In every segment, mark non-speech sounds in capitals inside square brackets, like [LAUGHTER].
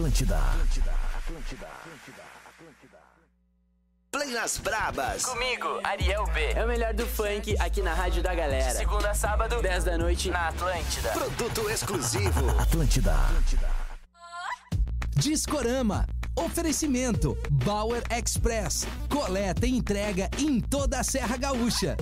Atlântida. Atlântida. Atlântida. Atlântida. Play nas Brabas. Comigo, Ariel B. É o melhor do funk aqui na Rádio da Galera. Segunda a sábado, 10 da noite, na Atlântida. Produto exclusivo. Atlântida. Atlântida. Discorama. Oferecimento Bauer Express. Coleta e entrega em toda a Serra Gaúcha.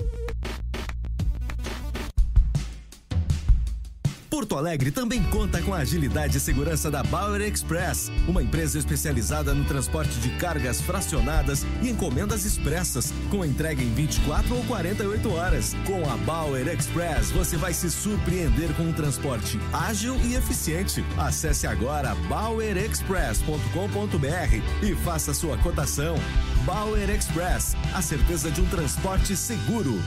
Porto Alegre também conta com a agilidade e segurança da Bauer Express, uma empresa especializada no transporte de cargas fracionadas e encomendas expressas, com entrega em 24 ou 48 horas. Com a Bauer Express, você vai se surpreender com um transporte ágil e eficiente. Acesse agora bauerexpress.com.br e faça sua cotação. Bauer Express, a certeza de um transporte seguro.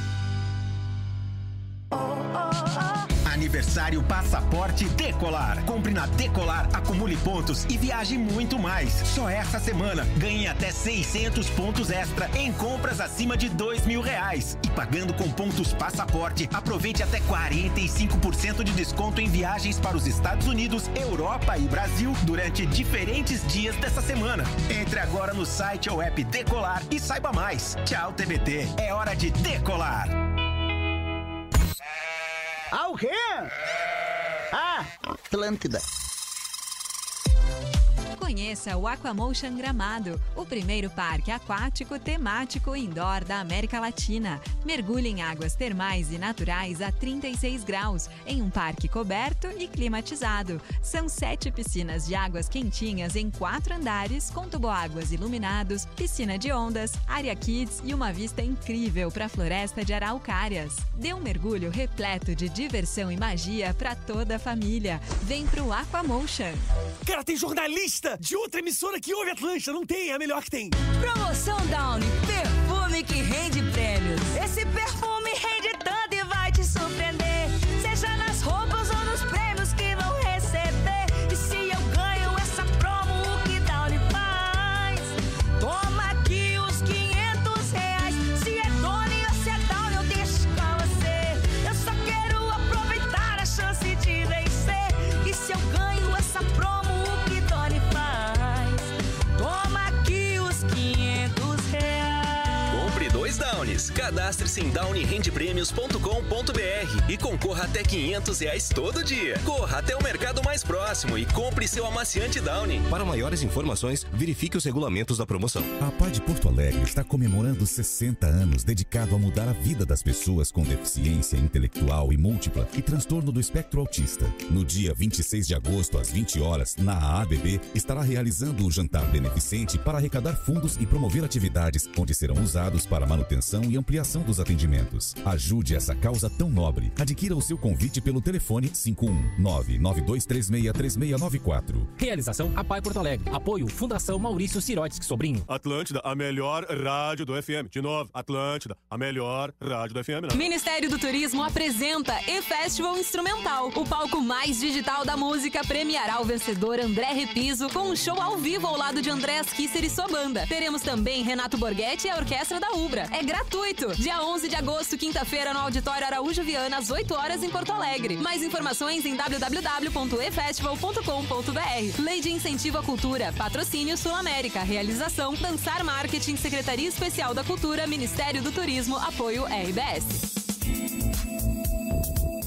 Aniversário Passaporte Decolar. Compre na Decolar, acumule pontos e viaje muito mais. Só essa semana ganhe até 600 pontos extra em compras acima de dois mil reais. E pagando com pontos Passaporte, aproveite até 45% de desconto em viagens para os Estados Unidos, Europa e Brasil durante diferentes dias dessa semana. Entre agora no site ou app Decolar e saiba mais. Tchau, TBT. É hora de decolar. Ah, o quê? Ah, Atlântida. Conheça o Aquamotion Gramado, o primeiro parque aquático temático indoor da América Latina. Mergulhe em águas termais e naturais a 36 graus, em um parque coberto e climatizado. São sete piscinas de águas quentinhas em quatro andares, com tuboáguas iluminados, piscina de ondas, área kids e uma vista incrível para a floresta de araucárias. Dê um mergulho repleto de diversão e magia para toda a família. Vem pro Aquamotion. Cara, tem jornalista de outra emissora que ouve Atlântida. Não tem, é a melhor que tem. Promoção Downy, perfume que rende prêmios. Esse perfume rende Cadastre-se em downrendeprêmios.com.br e concorra até 500 reais todo dia. Corra até o mercado mais próximo e compre seu amaciante Downy. Para maiores informações, verifique os regulamentos da promoção. A Pai de Porto Alegre está comemorando 60 anos dedicado a mudar a vida das pessoas com deficiência intelectual e múltipla e transtorno do espectro autista. No dia 26 de agosto, às 20 horas, na AABB, estará realizando o jantar beneficente para arrecadar fundos e promover atividades onde serão usados para manutenção e ampliação dos atendimentos. Ajude essa causa tão nobre. Adquira o seu convite pelo telefone 51992363694. Realização Apai Porto Alegre. Apoio Fundação Maurício Sirotsky Sobrinho. Atlântida, a melhor rádio do FM. De novo, Atlântida, a melhor rádio do FM. Não. Ministério do Turismo apresenta E-Festival Instrumental. O palco mais digital da música premiará o vencedor André Repiso com um show ao vivo ao lado de Andréas Kisser e sua banda. Teremos também Renato Borghetti e a Orquestra da Ubra. É gratuito. Dia 11 de agosto, quinta-feira, no Auditório Araújo Viana, às 8 horas em Porto Alegre. Mais informações em www.efestival.com.br. Lei de Incentivo à Cultura. Patrocínio Sul América. Realização Dançar Marketing, Secretaria Especial da Cultura, Ministério do Turismo, apoio RBS.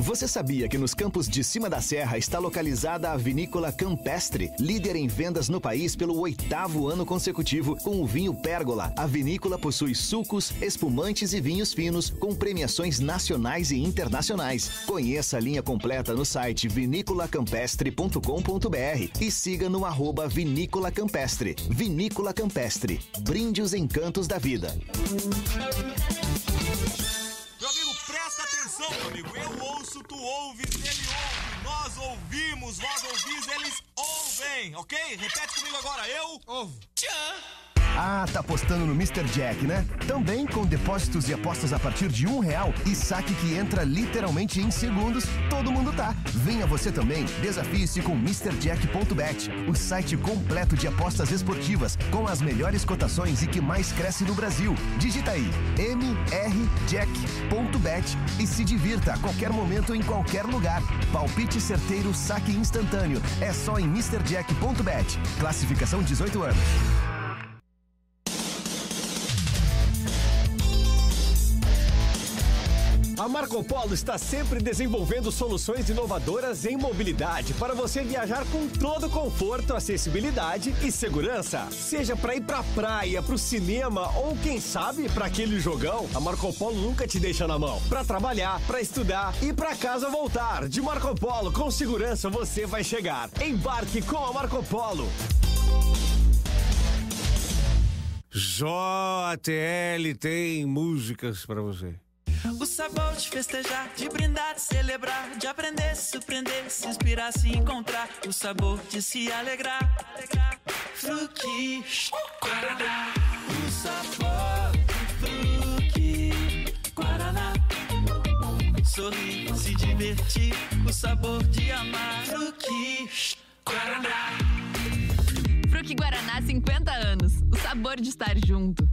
Você sabia que nos campos de cima da serra está localizada a Vinícola Campestre, líder em vendas no país pelo oitavo ano consecutivo com o vinho Pérgola? A vinícola possui sucos, espumantes e vinhos finos com premiações nacionais e internacionais. Conheça a linha completa no site vinícolacampestre.com.br e siga no arroba Vinícola Campestre. Vinícola Campestre. Brinde os encantos da vida. Atenção, meu amigo. Eu ouço, tu ouves, ele ouve. Nós ouvimos, vós ouvis, eles ouvem, ok? Repete comigo agora. Eu ouvo. Tchan. Ah, tá apostando no Mr. Jack, né? Também com depósitos e apostas a partir de um real e saque que entra literalmente em segundos, todo mundo tá. Venha você também, desafie-se com MrJack.bet, o site completo de apostas esportivas com as melhores cotações e que mais cresce no Brasil. Digita aí mrjack.bet e se divirta a qualquer momento em qualquer lugar. Palpite certeiro, saque instantâneo. É só em MrJack.bet. Classificação 18 anos. A Marco Polo está sempre desenvolvendo soluções inovadoras em mobilidade para você viajar com todo conforto, acessibilidade e segurança. Seja para ir para a praia, para o cinema ou quem sabe para aquele jogão, a Marco Polo nunca te deixa na mão. Para trabalhar, para estudar e para casa voltar. De Marco Polo com segurança você vai chegar. Embarque com a Marco Polo. JTL tem músicas para você. O sabor de festejar, de brindar, de celebrar, de aprender, se surpreender, se inspirar, se encontrar. O sabor de se alegrar. Fruque, Guaraná. O sabor de fruque, Guaraná. Sorrir, se divertir, o sabor de amar. Fruque, Guaraná. Fruque Guaraná 50 anos. O sabor de estar junto.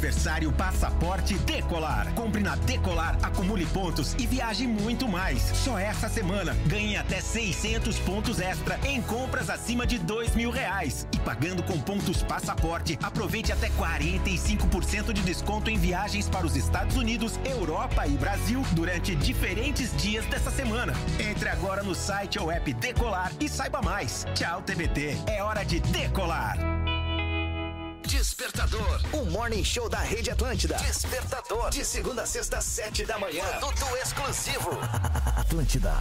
Aniversário Passaporte Decolar. Compre na Decolar, acumule pontos e viaje muito mais. Só essa semana ganhe até 600 pontos extra em compras acima de dois mil reais. E pagando com pontos Passaporte, aproveite até 45% de desconto em viagens para os Estados Unidos, Europa e Brasil durante diferentes dias dessa semana. Entre agora no site ou app Decolar e saiba mais. Tchau, TBT. É hora de decolar. Despertador, o morning show da Rede Atlântida. Despertador, de segunda a sexta, sete da manhã. Produto exclusivo. [LAUGHS] Atlântida.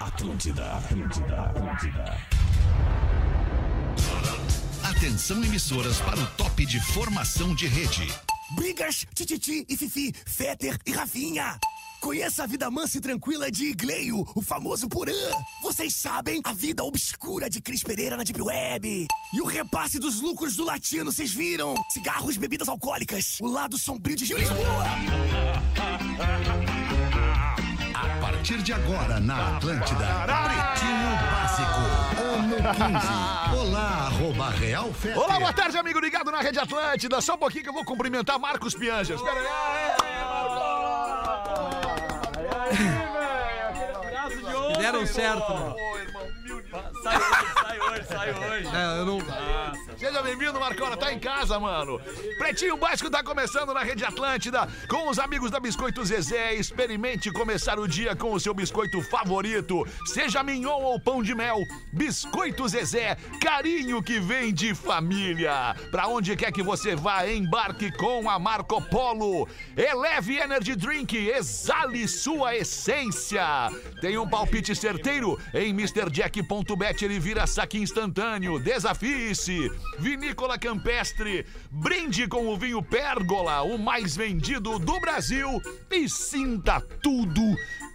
Atlântida, Atlântida, Atlântida. Atenção emissoras para o top de formação de rede. Brigas, Tititi e Fifi, Fetter e Rafinha. Conheça a vida mansa e tranquila de Igleio, o famoso Porã. Vocês sabem a vida obscura de Cris Pereira na Deep Web. E o repasse dos lucros do latino, vocês viram? Cigarros, bebidas alcoólicas. O lado sombrio de Gil Lisboa. A partir de agora na Atlântida, Pretinho Básico, ano 15. Olá, arroba Real Fete. Olá, boa tarde, amigo ligado na Rede Atlântida. Só um pouquinho que eu vou cumprimentar Marcos Pianjas. Espera aí. deram certo. Né? Ô, irmão sai hoje, sai hoje. É, eu não. Seja bem-vindo, Marcola, tá em casa, mano. Pretinho Básico tá começando na Rede Atlântida com os amigos da Biscoito Zezé. Experimente começar o dia com o seu biscoito favorito, seja mignon ou pão de mel. Biscoito Zezé, carinho que vem de família. Pra onde quer que você vá, embarque com a Marco Polo. Eleve Energy Drink, exale sua essência. Tem um palpite certeiro em MrJack.bet, ele vira saque instantâneo. Desafie-se. Vinícola Campestre, brinde com o vinho Pérgola, o mais vendido do Brasil e sinta tudo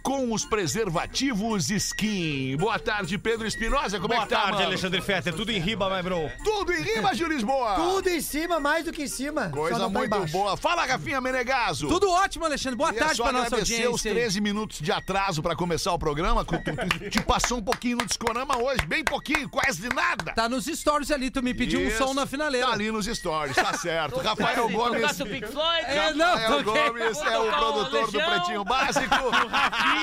com os preservativos Skin. Boa tarde, Pedro Espinosa, como Boa é que tá, tarde, mano? Alexandre Fetter. Tudo em riba, my bro. Tudo em rima, Gil Lisboa. Tudo em cima, mais do que em cima. Coisa tá muito embaixo. boa. Fala, Rafinha Menegaso. Tudo ótimo, Alexandre. Boa Queria tarde só pra nossa agradecer audiência. os 13 minutos de atraso pra começar o programa. Tu, tu- te passou um pouquinho no discorama hoje, bem pouquinho, quase nada. Tá nos stories ali, tu me pediu Isso. um som na finaleira. Tá ali nos stories, tá certo. Rafael Gomes. Pink Floyd? É, não, Rafael toquei. Gomes é o tocar o produtor do. Pretinho Básico.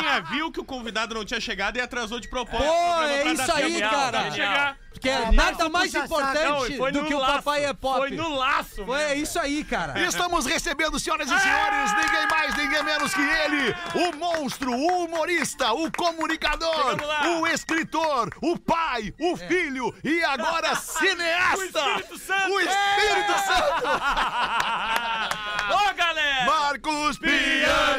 Rafinha viu que o convidado não tinha chegado e atrasou de propósito. Pô, é isso aí, cara. Porque Ah, nada mais importante. Não, do que o laço. papai é pop. Foi no laço, Foi, mesmo. é isso aí, cara. Estamos recebendo, senhoras e senhores, ninguém mais, ninguém menos que ele, o monstro, o humorista, o comunicador, o escritor, o pai, o filho e agora [LAUGHS] cineasta. O Espírito Santo. O Espírito Santo. [LAUGHS]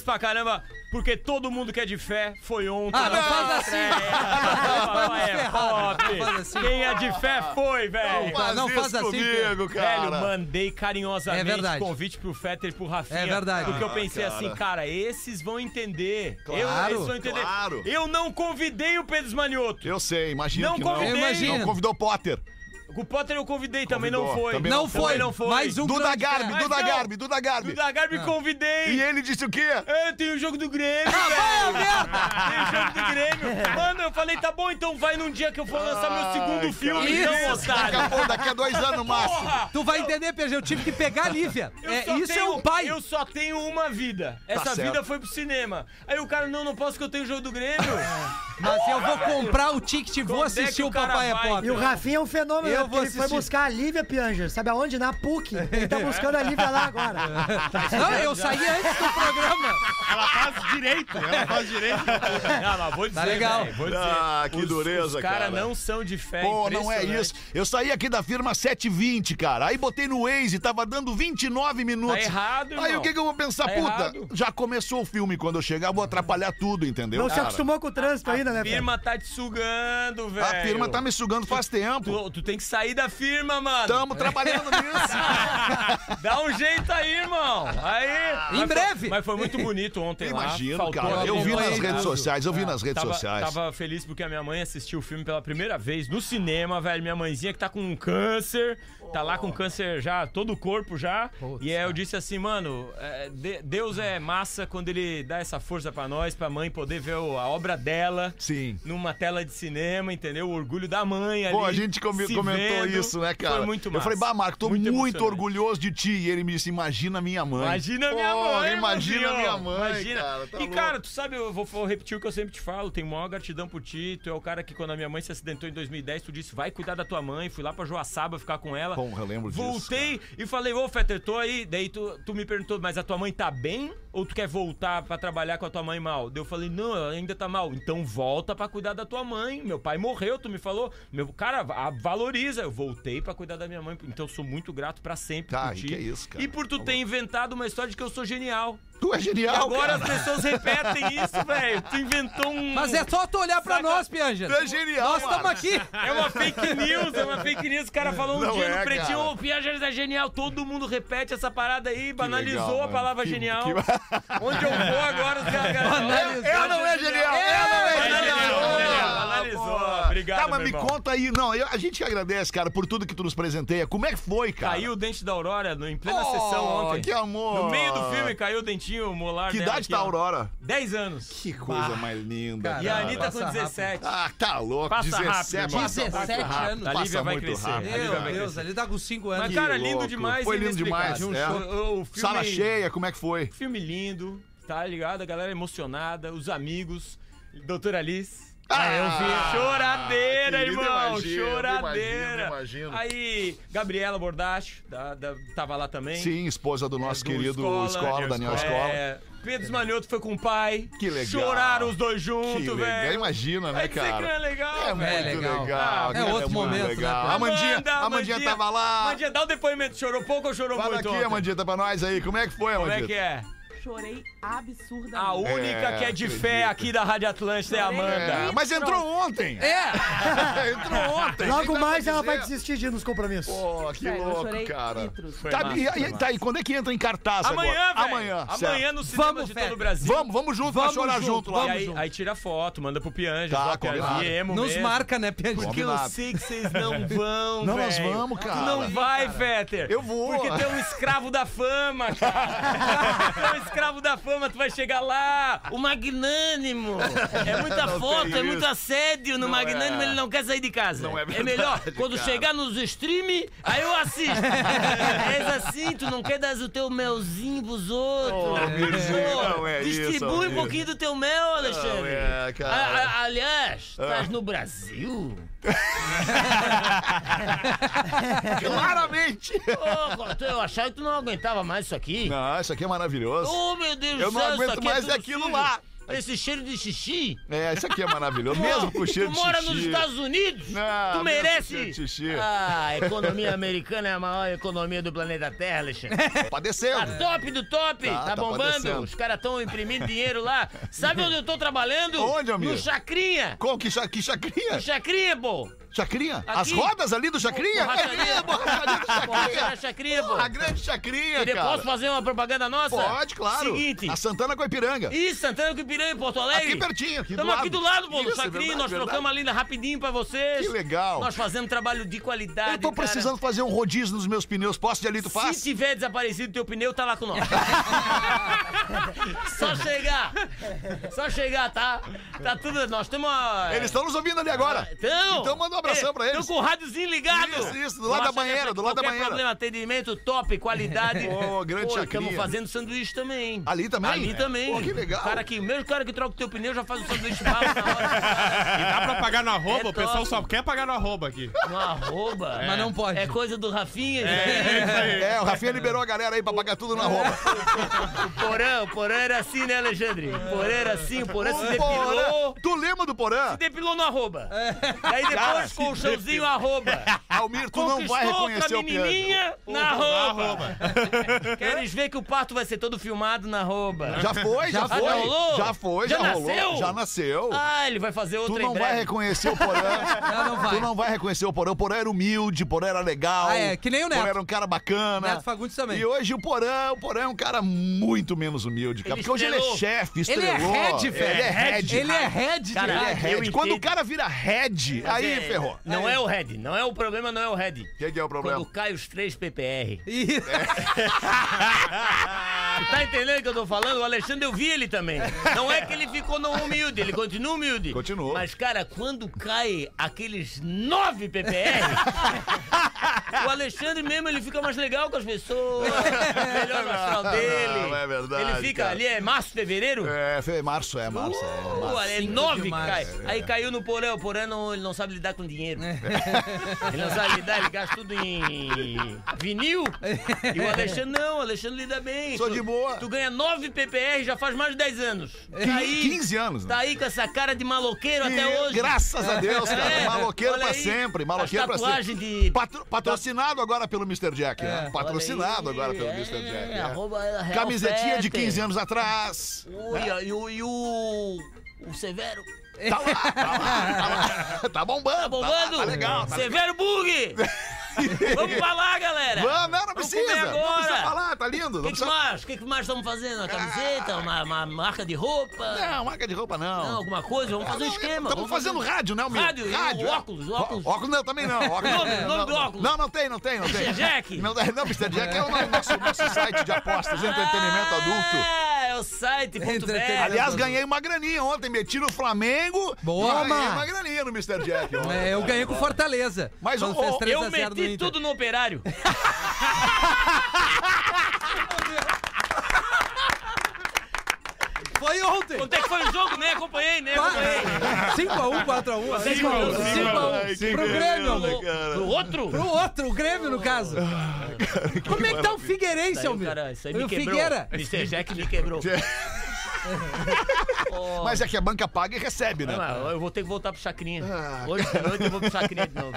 feliz pra caramba, porque todo mundo que é de fé foi ontem. Ah, não faz assim. é pop. assim. Quem é de fé foi, velho. Não faz Não faz isso assim, comigo, cara. Velho, mandei carinhosamente É verdade. convite pro Fetter e pro Rafinha. É verdade. Porque eu Ah, pensei cara. assim, cara, esses vão entender. Claro, eu, eles vão entender. claro. Eu não convidei o Pedro Manioto. Eu sei, imagina Não que convidei. não. Imagino. Não convidou o Potter. O Potter eu convidei, também não foi. também Não foi. Não foi. Mais um Duda Garbi. Duda Mas não. Garbi, Duda Garbi. Duda Garbi convidei. E ele disse o quê? É, tem o jogo do Grêmio, Ah, vai merda! Tem o jogo do Grêmio. Mano, eu falei, tá bom, então vai num dia que eu for lançar meu segundo Ai, filme, cara, então, isso. Daqui a, otário. pouco, daqui a dois anos no máximo. Porra! Tu vai entender, PG, eu tive que pegar a Lívia. Eu É, isso é tenho- um pai. Eu só tenho uma vida. Essa certo. vida foi pro cinema. Aí o cara, não, não posso que eu tenho o jogo do Grêmio. Mas eu vou comprar o ticket e vou é assistir o Papai é? Pop. E o Rafinha é um fenômeno, Eu né? Vou ele foi buscar a Lívia Pianger. Sabe aonde? Na PUC. [LAUGHS] Ele tá buscando a Lívia lá agora. [LAUGHS] Não, eu saí antes do programa. Ela faz direito, ela faz direito. [LAUGHS] Não, mas vou dizer, Tá legal. velho, vou dizer. Ah, que Os- dureza, os cara. cara. não são de fé, Pô, não é isso. Eu saí aqui da firma 720, cara. Aí botei no Waze, tava dando 29 minutos. Tá errado, Aí irmão. o que, que eu vou pensar? Tá Puta, errado. já começou o filme. Quando eu chegar, vou atrapalhar tudo, entendeu? Não se cara? acostumou com o trânsito ainda, né, A firma tá te sugando, velho. A firma tá me sugando faz tempo. Tu, tu tem que sair da firma, mano. Tamo trabalhando nisso. [LAUGHS] Dá um jeito aí, irmão. Aí. Em Mas breve. Foi, mas foi muito bonito ontem lá. Imagino, Faltou cara. Eu vi nas redes sociais, eu vi nas redes Tava, sociais. tava feliz porque a minha mãe assistiu o filme pela primeira vez no cinema, velho. Minha mãezinha que tá com um câncer, tá lá com câncer já, todo o corpo já. e aí eu disse assim, mano, é, de- Deus é massa quando ele dá essa força pra nós, pra mãe poder ver o- a obra dela Sim. numa tela de cinema, entendeu? O orgulho da mãe ali. Pô, a gente se comentou vendo. isso, né, cara? Foi muito Eu massa. falei, bah, Marco, tô muito, emocionante. orgulhoso de ti. E ele me disse, imagina minha mãe. Imagina minha Pô, mãe, Imagina irmãozinho. minha mãe, Imagina. cara. tá e, louco. cara, tu sabe, eu vou, vou repetir o que eu sempre te falo. Tenho maior gratidão por ti. Tu é o cara que, quando a minha mãe se acidentou em 2010, tu disse, vai cuidar da tua mãe. Fui lá pra Joaçaba ficar com ela. Eu lembro disso, Voltei e falei, ô, Fetter, tô aí. Daí tu, tu me perguntou, mas a tua mãe tá bem? Ou tu quer voltar pra trabalhar com a tua mãe mal? Daí eu falei, não, ela ainda tá mal. Então volta pra cuidar da tua mãe. Meu pai morreu, tu me falou. Meu, cara, a- valoriza. Eu voltei pra cuidar da minha mãe. Então eu sou muito grato pra sempre Tá, por ti. que é isso, cara? E por tu ter inventado uma história de que eu sou genial. Tu é genial, E agora cara. as pessoas repetem isso, velho. Tu inventou um. Mas é só tu olhar pra Saca- nós, Pianja. Tu é genial, Nós estamos aqui. É uma fake news, é uma fake news. O cara falou um Não dia é, no pretinho, ô, Piaget é genial. Todo mundo repete essa parada aí, banalizou legal, a palavra Que- genial. que- Onde eu vou agora, os caras. Banalizou. Ela não é genial! Ela não é Banalizou, genial! Banalizou. Pô. Obrigado, Tá, mas meu me irmão. conta aí. Não, eu- a gente agradece, cara, por tudo que tu nos presenteia. Como é que foi, cara? Caiu o dente da Aurora no- em plena Oh, sessão ontem. que amor. No meio do filme caiu o dentinho molar Que dela idade aqui, tá a ó. Aurora? 10 anos. Que coisa mais linda, Cara, E a cara. Anitta com passa 17. Ah, tá louco. Passa 17, rápido, passa irmão. muito 17 rápido, anos. A Lívia passa vai muito crescer. rápido. A Lívia Meu vai Deus, crescer. ali tá com 5 anos. Mas, cara, lindo louco. demais. Foi lindo demais, inexplicável. é. O, o filme, Sala cheia, como é que foi? Filme lindo, tá ligado? A galera emocionada, os amigos, Doutora Alice. Ah, eu vi. Choradeira, querido, irmão. imagino, choradeira. imagino, imagino. Aí, Gabriela Bordacho, da, da- tava lá também. Sim, esposa do nosso É, do querido Escola, Daniel Daniel Escola. É, Pedro Manioto foi com o pai. Que legal. Choraram os dois juntos, Que legal. velho. Imagina, né, dizer cara? que não é legal, É velho. muito legal. legal. Ah, é outro muito momento, né, legal. cara? A Mandinha, Amanda, a Mandinha tava lá. Mandinha, dá o depoimento. Chorou pouco ou chorou Fala muito aqui, ontem? Amandita, pra nós aí. Como é que foi, Como é que é? Chorei absurdamente. A única É, que é de acredito. fé aqui da Rádio Atlântida é a Amanda. É, mas entrou ontem. É! [LAUGHS] entrou ontem. Logo mais ela vai desistir de ir nos compromissos. Pô, que Sério, louco, cara. Tá, massa, e, massa. tá, e quando é que entra em cartaz Amanhã, agora? velho. Amanhã. Amanhã no cinema Vamos, de todo o Brasil. Vamos, vamos junto Vamos chorar junto, junto lá. E aí, aí tira foto, manda pro Pianja. Tá, viemos Nos mesmo. marca, né, Pianja? Porque sei que vocês não [LAUGHS] vão, Não, nós vamos, Tu cara. não vai, Fetter. Eu vou. Porque tu é um escravo da fama, [LAUGHS] cara. É um escravo da fama, tu vai chegar lá, o magnânimo. É muita Não foto, é isso. muito assédio no Não magnânimo, é. ele não quer sair de casa. Não é é verdade, melhor, quando cara. chegar nos stream, aí eu assisto. [LAUGHS] És assim, tu não quer dar o teu melzinho pros outros. Pô, não é isso, distribui um amigo. pouquinho do teu mel, Alexandre. Não é, cara. A- a- aliás, estás Ah. no Brasil? [LAUGHS] Claramente. Ô, eu achava que tu não aguentava mais isso aqui. Não, isso aqui é maravilhoso. Oh, meu Deus do Eu não céu, isso aguento aqui é mais tudo aquilo lá. Esse cheiro de xixi. É, isso aqui é maravilhoso. [LAUGHS] Mesmo com cheiro tu de mora xixi. nos Estados Unidos? Não, tu merece. cheiro de xixi. Ah, a economia americana é a maior economia do planeta Terra, Alexandre. Padecendo. Tá top do top, Tá, tá, tá bombando. padecendo. Os caras estão imprimindo dinheiro lá. Sabe onde eu tô trabalhando? Onde, amigo? No Chacrinha. Com que, cha, que chacrinha? No Chacrinha, pô. Chacrinha? As Aqui. rodas ali do chacrinha? Borracharia. É, borracharia do chacrinha. Borracharia Chacrinha, pô. A grande chacrinha, cara. Posso fazer uma propaganda nossa? Pode, claro. Seguinte. A Santana com a Ipiranga. Ih, Santana com Ipiranga, em Porto Alegre. Aqui pertinho, aqui do Estamos aqui do lado, pô, Isso, é Chacrinha. verdade, Nós verdade. trocamos a linda rapidinho pra vocês. Que legal. Nós fazemos trabalho de qualidade, Eu tô cara. precisando fazer um rodízio nos meus pneus. Posso de ali, tu faz? Se tiver desaparecido teu pneu, tá lá com nós. [LAUGHS] Só chegar. Só chegar, tá? Tá tudo. Nós temos uma. Eles estão nos ouvindo ali agora. Então. Então manda abração pra eles. Estão com o rádiozinho ligado. Isso, isso, do lado da banheira, do lado da banheira. problema, atendimento top, qualidade. [LAUGHS] Ô, grande Pô, chacrinha. Estamos fazendo sanduíche também. Ali também? Ali também. Pô, que legal. Cara que, o mesmo cara que troca o teu pneu já faz o sanduíche bala na hora. [LAUGHS] E dá pra pagar no arroba? É o pessoal top. só quer pagar no arroba aqui. No arroba. Mas não pode. É coisa do Rafinha. É, aí. É, o Rafinha liberou a galera aí pra pagar tudo na roupa. [LAUGHS] O Porã, o Porã era assim, né, Alexandre? O Porã era assim, o Porã se O depilou. Porã. Tu lembra do Porã? Se depilou no arroba. Aí depois, Cara, se colchãozinho arroba. [LAUGHS] Almir, tu não vai reconhecer o menininha na Na arroba. arroba. [LAUGHS] Queres ver que o parto vai ser todo filmado na arroba? Já foi, já Ah, foi. rolou? Já foi, já, rolou. nasceu? Já nasceu. Ah, ele vai fazer outra Tu em não vai reconhecer o Porã. [LAUGHS] Não, não vai. Tu não vai reconhecer o Porã. O Porã era humilde, o Porã era legal. Ah, é, que nem o Neto. Porã era um cara bacana. Neto Fagundes também. E hoje o Porã, o Porã é um cara muito menos humilde, cara. Ele Porque hoje ele é estrelou. chefe, Ele é estrelou. head, velho. Ele é head. Ele é head, Cara, Ele é head. Quando o cara vira head, aí é- ferrou. Não é o head, não é o problema, não é o head. O que, que é o problema? Quando cai os três PPR. Tu [LAUGHS] [LAUGHS] tá entendendo o que eu tô falando? O Alexandre, eu vi ele também. Não é que ele ficou no humilde, ele continua humilde. Continuou. Mas, cara, quando cai aqueles nove PPR, [LAUGHS] o Alexandre mesmo, ele fica mais legal com as pessoas. Melhor no astral Não, dele. não é verdade, Ele fica cara. ali, é março, fevereiro? É, março, é, março, é. Uh, março. é nove que cai. Aí caiu no porão. O porão não, ele não sabe lidar com dinheiro. [LAUGHS] ele não sabe lidar, ele gasta tudo em vinil. E o Alexandre não, o Alexandre lida bem. Sou Tu- de boa. Tu ganha 9 PPR já faz mais de 10 anos. Tá aí, 15 anos, né? Tá aí com essa cara de maloqueiro E até hoje. Graças a Deus, cara. É, maloqueiro pra aí, sempre. Maloqueiro pra sempre. de... Patro- patrocinado agora pelo Mr. Jack, né? Olha Patrocinado aí, agora pelo é, Mr. Jack. né? é Real Camisetinha de Fetter. 15 anos atrás. Ui, e, e o... O Severo. Tá lá, tá lá, tá lá. [LAUGHS] Tá bombando. Tá bombando? Tá, legal. Tá legal. Severo Bug! [LAUGHS] [LAUGHS] Vamos lá, galera! Vamos, não, não Vamos precisa. Não precisa falar, tá lindo. O Não que, que precisa... mais? O que, que mais estamos fazendo? Uma camiseta? Uma, uma marca de roupa? Não, marca de roupa não. Não, alguma coisa? Vamos fazer um esquema. Estamos fazendo fazer- rádio, né, Almir? Rádio, e o é. óculos, o óculos. Ó- Óculos não, também não. Óculos, [LAUGHS] Nome- não, nome não, do não. óculos. Não, não tem, não tem, não tem. Mr. Jack? Não, não, Mr. Jack é o nosso, nosso [LAUGHS] site de apostas, entretenimento adulto. Ah, é o site. Aliás, ganhei uma graninha ontem, meti no Flamengo. Boa, e ganhei uma graninha no Mr. Jack. É, eu ganhei com Fortaleza. Mas o- fez o- 3 Eu a 0 no meti Inter. tudo no operário. [LAUGHS] Foi ontem. Quanto é que foi o jogo? Nem acompanhei, nem acompanhei. 5x1, 4x1. Cinco a um, 5x1. cinco Pro a um. Grêmio. Pro outro? Pro outro, o Grêmio, no caso. Como é que tá o Figueirense, Almir? cara, isso aí E me o quebrou. Figueira? Mr. Jack me quebrou. [LAUGHS] [LAUGHS] Oh. Mas é que a banca paga e recebe, né? Ah, eu vou ter que voltar pro Chacrinha. Ah, Hoje de noite eu vou pro Chacrinha de novo.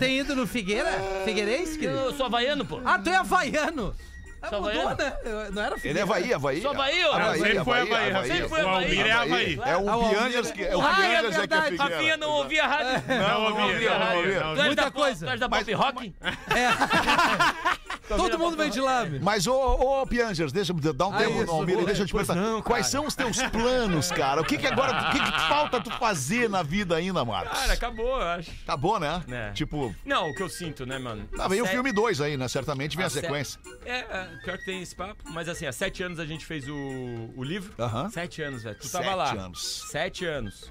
Tem ido no Figueira? Figueirense? querido? Eu sou havaiano, pô. Ah, tu é havaiano. Ah, Sou mudou, havaiano? né? Eu- Não era Ele Figueira. é Havaí, Havaí. Sou Havaí, ó. Havaí, Sempre foi Havaí, Havaí, Havaí. Sempre foi O Almir é Havaí. É o Ah, o Almir Piangers que é o Ah, é Piangers é que é verdade. Figueira. Rafinha não ouvia rádio. Não, não ouvia, ouvia, não não ouvia, ouvia. não Tu és Muita da, coisa. Tu és da pop rock? É. [LAUGHS] Todo mundo vem de lá, meu. Mas, ô, ô Piangers, deixa eu dar um Ah, tempo isso, no Almir e deixa eu te perguntar. não, Quais são os teus planos, cara? O que que agora, o que que [LAUGHS] falta tu fazer na vida ainda, Marcos? Cara, acabou, eu acho. Acabou, né? É. Tipo, Não, o que eu sinto, né, mano? tá, vem o Sé- filme 2 aí, né? Certamente vem a, a sé- sequência. É, é, pior que tem esse papo. Mas assim, há sete anos a gente fez o, o livro. Aham. Sete anos, velho. Tu Sete tava lá. anos. Sete anos.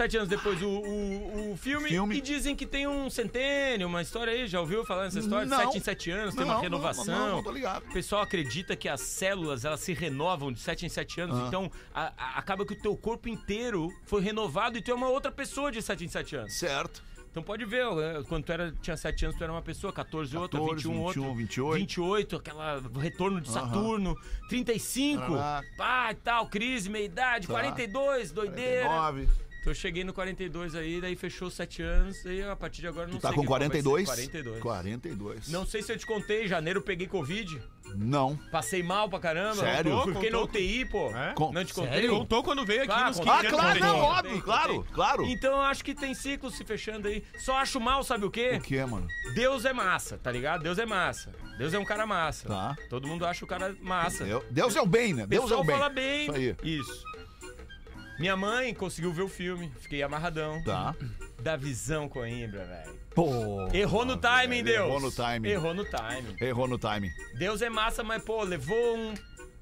Sete anos depois o, o, o filme, Filme. E dizem que tem um centênio, uma história aí. Já ouviu falar nessa história? De Não. sete em sete anos, tem uma renovação. não, não, não tô ligado. O pessoal acredita que as células elas se renovam de sete em sete anos. Ah. Então a- a- acaba que o teu corpo inteiro foi renovado e tu é uma outra pessoa de sete em sete anos. Certo. Então pode ver, eh, quando tu era, tinha 7 anos, tu era uma pessoa, 14 outra, 14, 21 outra. 21, 28. 28, aquela retorno de. Saturno. 35, Caraca. pá e tal, crise, meia idade. Tá. 42, doideira. 49. Então eu cheguei no 42 aí, daí fechou 7 anos, e a partir de agora não Tu tá sei com vai ser. 42? 42. 42. Não sei se eu te contei, em janeiro eu peguei Covid. Não. Passei mal pra caramba. Sério? Contou, Fiquei Contou? na UTI, pô. Com- Não te contei? Sério? Contou quando veio aqui Ah, nos contei, Ah, 500 claro, contei, não, contei, óbvio, contei. claro, claro. Então eu acho que tem ciclos se fechando aí. Só acho mal, sabe o quê? O que, mano? Deus é massa, tá ligado? Deus é massa. Deus é um cara massa. Tá. Todo mundo acha o cara massa. Deus, Deus é o bem, né? Deus é Pessoal o bem. fala bem. Isso aí. Isso. Minha mãe conseguiu ver o filme. Fiquei amarradão. Tá. Da visão Coimbra, velho. Pô. Errou no timing, Deus. Errou no timing. Errou no timing. Errou no timing. Deus é massa, mas, pô, levou um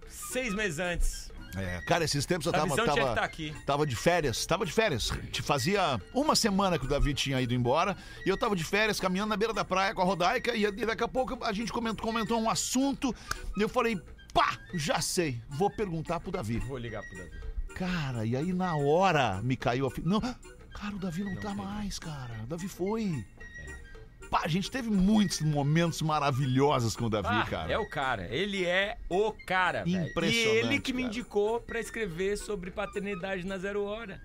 seis meses antes. É, cara, esses tempos eu tava, tava, que tá aqui. tava de férias, tava de férias. Te fazia uma semana que o Davi tinha ido embora e eu tava de férias caminhando na beira da praia com a Rodaica e, e daqui a pouco a gente comentou, comentou um assunto e eu falei, pá, já sei, vou perguntar pro Davi. Vou ligar pro Davi. Cara, e aí na hora me caiu a fi... Não, cara, o Davi não, tá mais, cara. O Davi foi. Pá, a gente teve muitos momentos maravilhosos com o Davi, Ah, cara. É o cara. Ele é o cara, velho. E Impressionante, ele que me cara. indicou pra escrever sobre paternidade na Zero Hora.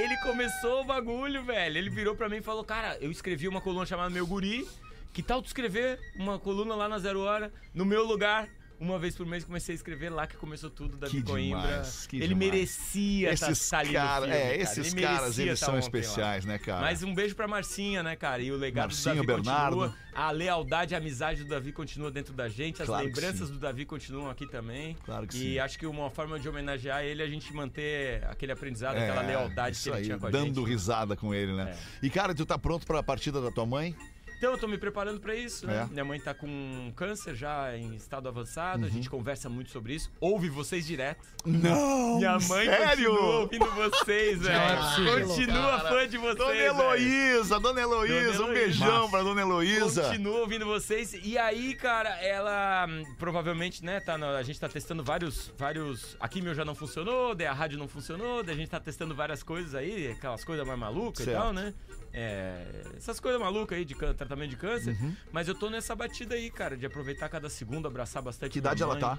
Ele começou o bagulho, velho. Ele virou pra mim e falou: Cara, eu escrevi uma coluna chamada Meu Guri. Que tal tu escrever uma coluna lá na Zero Hora, no meu lugar? Uma vez por mês comecei a escrever lá que começou tudo, Davi Que Coimbra. demais, que ele demais. merecia Esses cara- filme, é, cara. esses Ele caras, eles estar são ontem lá. especiais, né, cara? Mas um beijo pra Marcinha, né, cara? E o legado Marcinho, do Davi Bernardo. continua. A lealdade e a amizade do Davi continua dentro da gente. As Claro lembranças do Davi continuam aqui também. Claro que e sim. acho que uma forma de homenagear ele é a gente manter aquele aprendizado, É, aquela lealdade que ele aí, tinha com a dando gente. É. risada com ele, né? E, cara, tu tá pronto pra partida da tua mãe? Então, eu tô me preparando pra isso, né? É. Minha mãe tá com câncer já em estado avançado, a Uhum. gente conversa muito sobre isso. Ouve vocês direto. Não! Minha mãe sério? continua ouvindo vocês, velho. é Continua Cara, fã de vocês, Dona. Heloísa, Dona Heloísa, um beijão Massa. pra Dona Heloísa. Continua ouvindo vocês. E aí, cara, ela hum, provavelmente, né, tá na- a gente tá testando vários, vários. A químio já não funcionou, daí a rádio não funcionou, daí a gente tá testando várias coisas aí, aquelas coisas mais malucas e Certo. tal, né? É, essas coisas malucas aí de tratamento de câncer. Uhum. Mas eu tô nessa batida aí, cara, de aproveitar cada segundo, abraçar bastante. Que idade ela tá?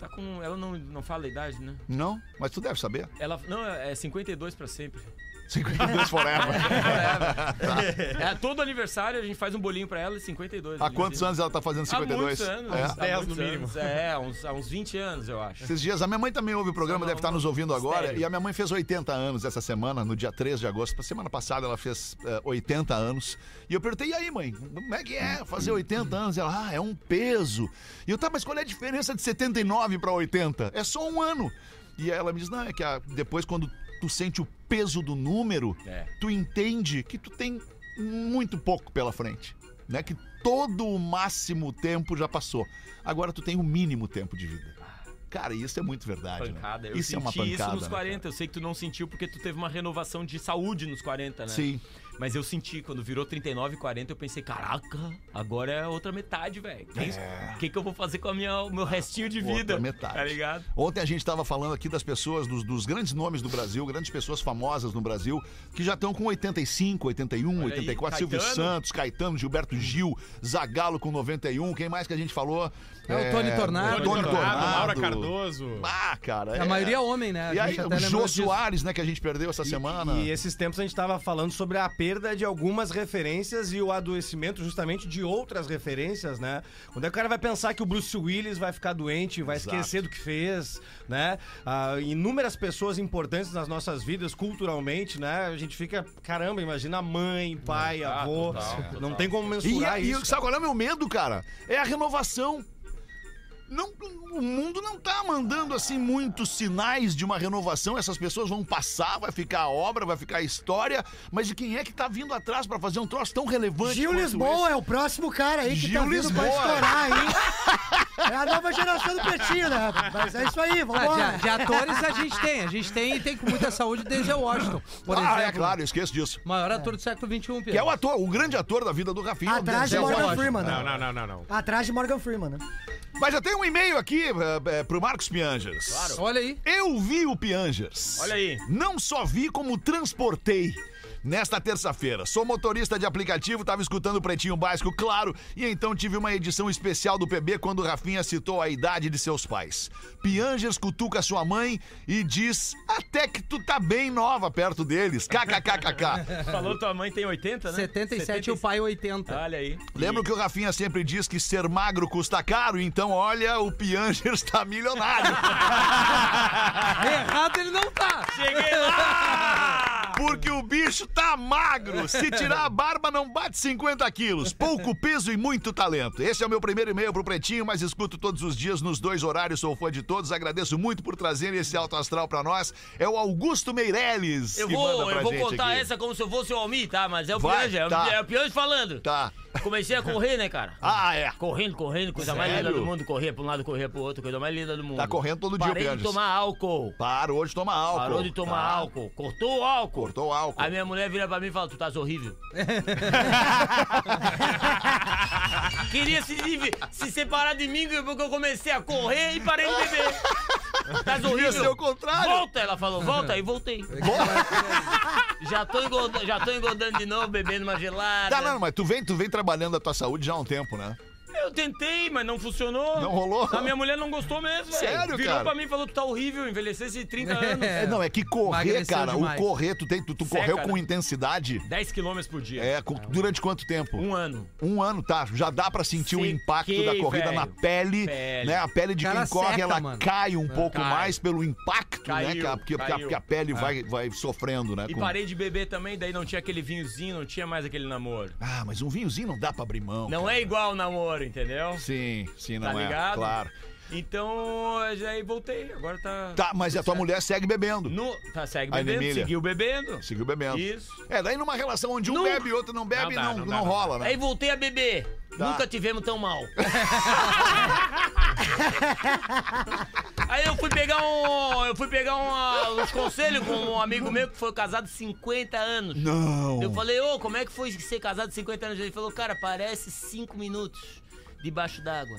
Tá com. Ela não, não fala a idade, né? Não? Mas tu deve saber. Ela. Não, é 52 pra sempre. 52 forever. Forever. É, todo aniversário a gente faz um bolinho pra ela e 52. Há quantos anos ela tá fazendo 52? Há muitos anos. É. Há muitos anos. É, há uns, há uns 20 anos, eu acho. Esses dias, a minha mãe também ouve o programa, deve estar nos ouvindo agora. mistério. E a minha mãe fez 80 anos essa semana, no dia 3 de agosto. Semana passada ela fez eh, 80 anos. E eu perguntei, e aí, mãe, como é que é fazer 80 anos? Ela, ah, é um peso. E eu, tá, mas qual é a diferença de 79 para 80? É só um ano. E ela me diz, não, é que a- depois quando tu sente o peso do número, É. tu entende que tu tem muito pouco pela frente. Né? Que todo o máximo tempo já passou. Agora tu tem o mínimo tempo de vida. Cara, isso é muito verdade. Pancada. Né? Eu Isso é senti uma pancada. isso nos né, 40. Eu sei que tu não sentiu porque tu teve uma renovação de saúde nos 40, né? Sim. Mas eu senti, quando virou 39 e 40, eu pensei, caraca, agora é outra metade, velho. O É. que, que eu vou fazer com a minha, o meu restinho de vida? Outra metade. Tá ligado? Ontem a gente estava falando aqui das pessoas, dos, dos grandes nomes do Brasil, grandes pessoas famosas no Brasil, que já estão com 85, 81, Olha aí, 84. Silvio Caetano. Santos, Caetano, Gilberto Gil, Zagalo com 91. Quem mais que a gente falou? É o Tony Tornado. Tony Tony Tornado, Tornado. Laura Cardoso. Ah, cara. A maioria é homem, né? A E aí, o Jô disso. Soares, né, que a gente perdeu essa semana. E esses tempos a gente tava falando sobre a perda de algumas referências e o adoecimento justamente de outras referências, né? Quando é que o cara vai pensar que o Bruce Willis vai ficar doente, vai Exato. esquecer do que fez, né? Ah, inúmeras pessoas importantes nas nossas vidas culturalmente, né? A gente fica, caramba, imagina mãe, pai, Ah, avô. total, Não total. tem como E, mensurar e isso. sabe qual é o meu medo, cara? É a renovação. Não, o mundo não mandando assim muitos sinais de uma renovação. Essas pessoas vão passar, vai ficar a obra, vai ficar a história. Mas de quem é que tá vindo atrás pra fazer um troço tão relevante? Gil Lisboa esse? é o próximo cara aí que Gil tá vindo pra Lisboa. estourar aí. [LAUGHS] É a nova geração do Pretinho, né? Mas é isso aí, Ah, vambora. de, de atores a gente tem. A gente tem e tem com muita saúde Denzel Washington. Por ah, exemplo. é claro, eu esqueço disso. Maior ator do século XXI, Pedro. Que é o ator, o grande ator da vida do Rafinha. o Atrás de Morgan Washington. Freeman, né? Não, não, não, não, não. Atrás de Morgan Freeman, né? Mas já tem um e-mail aqui é, é, pro Marcos Piangers. Claro. Olha aí. Eu vi o Piangers. Olha aí. Não só vi, como transportei. Nesta terça-feira, sou motorista de aplicativo, tava escutando o Pretinho Básico, claro, e então tive uma edição especial do PB quando o Rafinha citou a idade de seus pais. Piangers cutuca sua mãe e diz até que tu tá bem nova perto deles. KKKKK. [LAUGHS] Falou tua mãe tem 80, né? 77 e o pai 80. Olha aí. Lembro que o Rafinha sempre diz que ser magro custa caro, então olha, o Piangers tá milionário. [LAUGHS] Errado ele não tá. Cheguei lá! [LAUGHS] Porque o bicho tá magro. Se tirar a barba, não bate 50 quilos. Pouco peso e muito talento. Esse é o meu primeiro e-mail pro Pretinho, mas escuto todos os dias nos dois horários. Sou fã de todos. Agradeço muito por trazerem esse alto astral pra nós. É o Augusto Meirelles. Eu que manda vou, pra eu vou contar aqui. essa como se eu fosse o Almir, tá? Mas é o Vai, Piange, é, o- tá. é o Piange falando. Tá. Comecei a correr, né, cara? [LAUGHS] Ah, é. Correndo, correndo, coisa mais linda Sério? do mundo. Corria pra um lado, corria pro outro, coisa mais linda do mundo. Tá correndo todo dia, Parei de Pianges. tomar álcool. Parou de tomar álcool. Parou de tomar Tá. álcool. Cortou o álcool. Cortou o álcool. A minha mulher vira pra mim e fala, tu estás horrível. [LAUGHS] Queria se, se separar de mim porque eu comecei a correr e parei de beber. Devia horrível. ser o contrário. Volta, ela falou, volta aí, voltei. [LAUGHS] já, tô engordando, já tô engordando de novo, bebendo uma gelada. Tá, não, mas tu vem, tu vem trabalhando a tua saúde já há um tempo, né? Eu tentei, mas não funcionou. Não rolou? A minha mulher não gostou mesmo, velho. Sério, Virou cara? pra mim e falou, tu tá horrível, envelhecesse 30 anos. É, não, é que correr, Emagreceu cara, demais. o correr, tu, tem, tu, tu Seca, correu né? com intensidade. 10 km por dia. É, com- durante quanto tempo? Um ano. Um ano, tá. Já dá pra sentir o Sequei, impacto da corrida na velho. pele, Pele. né? A pele de Cara quem corre, seca, ela mano. cai um pouco Cai. mais pelo impacto, né? Caiu, Que a, porque, porque a- caiu. porque a pele É. vai, vai sofrendo, né? E com- parei de beber também, daí não tinha aquele vinhozinho, não tinha mais aquele namoro. Ah, mas um vinhozinho não dá pra abrir mão. Não é igual o namoro, entendeu? Sim, sim, não Tá é. ligado? Claro. Então, aí voltei, agora tá... Tá, mas a tua mulher segue bebendo. No, tá, segue A bebendo, Emília. seguiu bebendo. Seguiu bebendo. Isso. É, daí numa relação onde um Nunca- bebe e outro não bebe, dá, não, não, dá, rola, né? Aí voltei a beber. Tá. Nunca tivemos tão mal. [LAUGHS] Aí eu fui pegar um. Eu fui pegar um, uns conselhos com um amigo meu que foi casado 50 anos. Não. Eu falei, ô, como é que foi ser casado 50 anos? Ele falou, cara, parece 5 minutos debaixo d'água.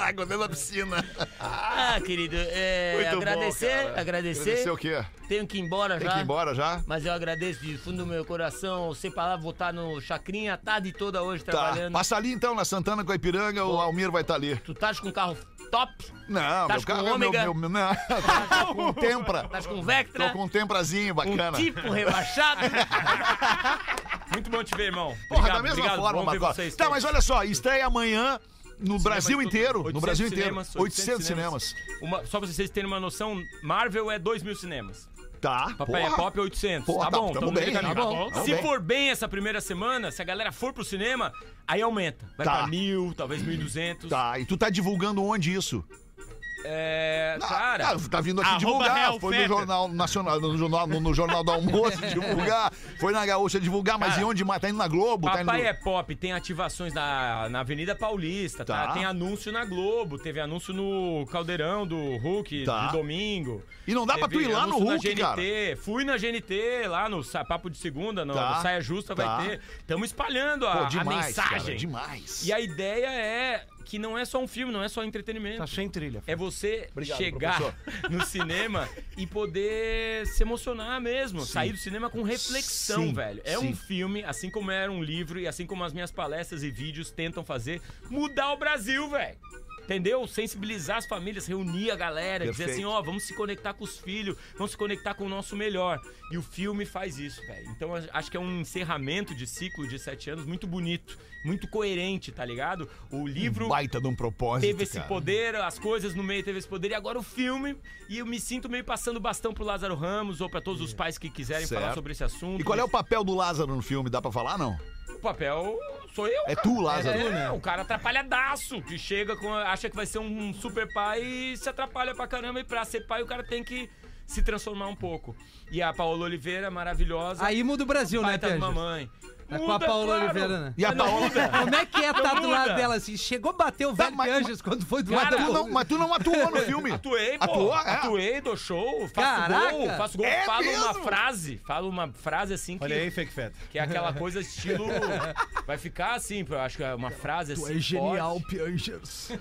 Água dentro da piscina. Ah, querido, é, Muito bom, agradecer, agradecer. Agradecer o quê? Tenho que ir embora Tem já. que ir embora já? Mas eu agradeço de fundo do meu coração. Sem palavra, vou estar no Chacrinha a tarde toda hoje Tá. trabalhando. Passa ali então, na Santana com a Ipiranga, o Almir vai estar ali. Tu estás com um carro top? Não, Tás meu carro com é meu, ômega? meu, meu- Não, [LAUGHS] tô [LAUGHS] com um Tempra. Estás com um Vectra? Tô com um Temprazinho bacana. Um tipo rebaixado? [LAUGHS] Muito bom te ver, irmão. Porra, Obrigado, da mesma obrigado. forma, Bom ver Marco. vocês Tá, todos. mas olha só, estreia amanhã no Brasil de tudo. inteiro. No 800 Brasil inteiro. cinemas, 800 cinemas. Uma- só pra vocês terem uma noção, Marvel é 2 mil cinemas. Tá. Papai porra. é Pop 800. Porra, tá tá- bom, tamo tamo bem, caminho. tá bom, tamo Se bem. for bem essa primeira semana, se a galera for pro cinema, aí aumenta. Vai Tá. pra mil, talvez 1.200. Tá, e tu tá divulgando onde isso? É. Cara. Ah, tá vindo aqui divulgar. Real Foi no. Jornal Nacional, no Jornal, no, no jornal do Almoço [LAUGHS] divulgar. Foi na Gaúcha divulgar, mas Cara, e onde mais? Tá indo na Globo? tá indo... Papai é Pop tem ativações na, na Avenida Paulista, tá? Tá. Tem anúncio na Globo, teve anúncio no Caldeirão do Hulk Tá. de domingo. E não dá pra tu Teve ir lá no Hulk, GNT. cara? Fui na GNT, lá no Papo de Segunda, no, Tá. no Saia Justa Tá. vai ter. Estamos espalhando a, Pô, a demais, mensagem. cara, demais. E a ideia é que não é só um filme, não é só entretenimento. Tá sem trilha. É você Obrigado, chegar professor. [LAUGHS] no cinema e poder se emocionar mesmo. Sim. Sair do cinema com reflexão, Sim, velho. É sim. um filme, assim como era um livro e assim como as minhas palestras e vídeos tentam fazer, mudar o Brasil, velho. Entendeu? Sensibilizar as famílias, reunir a galera, dizer Perfeito. assim, ó, vamos se conectar com os filhos, vamos se conectar com o nosso melhor. E o filme faz isso, velho. Então acho que é um encerramento de ciclo de sete anos muito bonito, muito coerente, tá ligado? O livro Um baita de um propósito, teve esse cara. poder, as coisas no meio teve esse poder, e agora o filme, e eu me sinto meio passando bastão pro Lázaro Ramos ou pra todos os pais que quiserem falar Certo. sobre esse assunto. E qual é o papel do Lázaro no filme? Dá pra falar, não? O papel sou eu. É cara. tu, Lázaro. É, né? o cara atrapalhadaço, que chega com. acha que vai ser um super pai e se atrapalha pra caramba. E pra ser pai, o cara tem que se transformar um pouco. E a Paola Oliveira, maravilhosa. Aí muda o Brasil, né, Pianges? mamãe. Tá com a Paola claro. Oliveira, né? E a Mas Paola-. Como é que é estar do lado dela assim? Chegou a bater o velho Pianges quando foi do lado Cara, da Tu não, mas tu não atuou no [LAUGHS] filme. Atuei, pô. Atuou? É. Atuei, dou show, faço Caraca. gol, faço gol, É falo uma mesmo? frase, falo uma frase assim que, Olha aí, fake fat. que é aquela coisa estilo [LAUGHS] vai ficar assim, eu acho que é uma frase assim. forte. Pianges. [LAUGHS]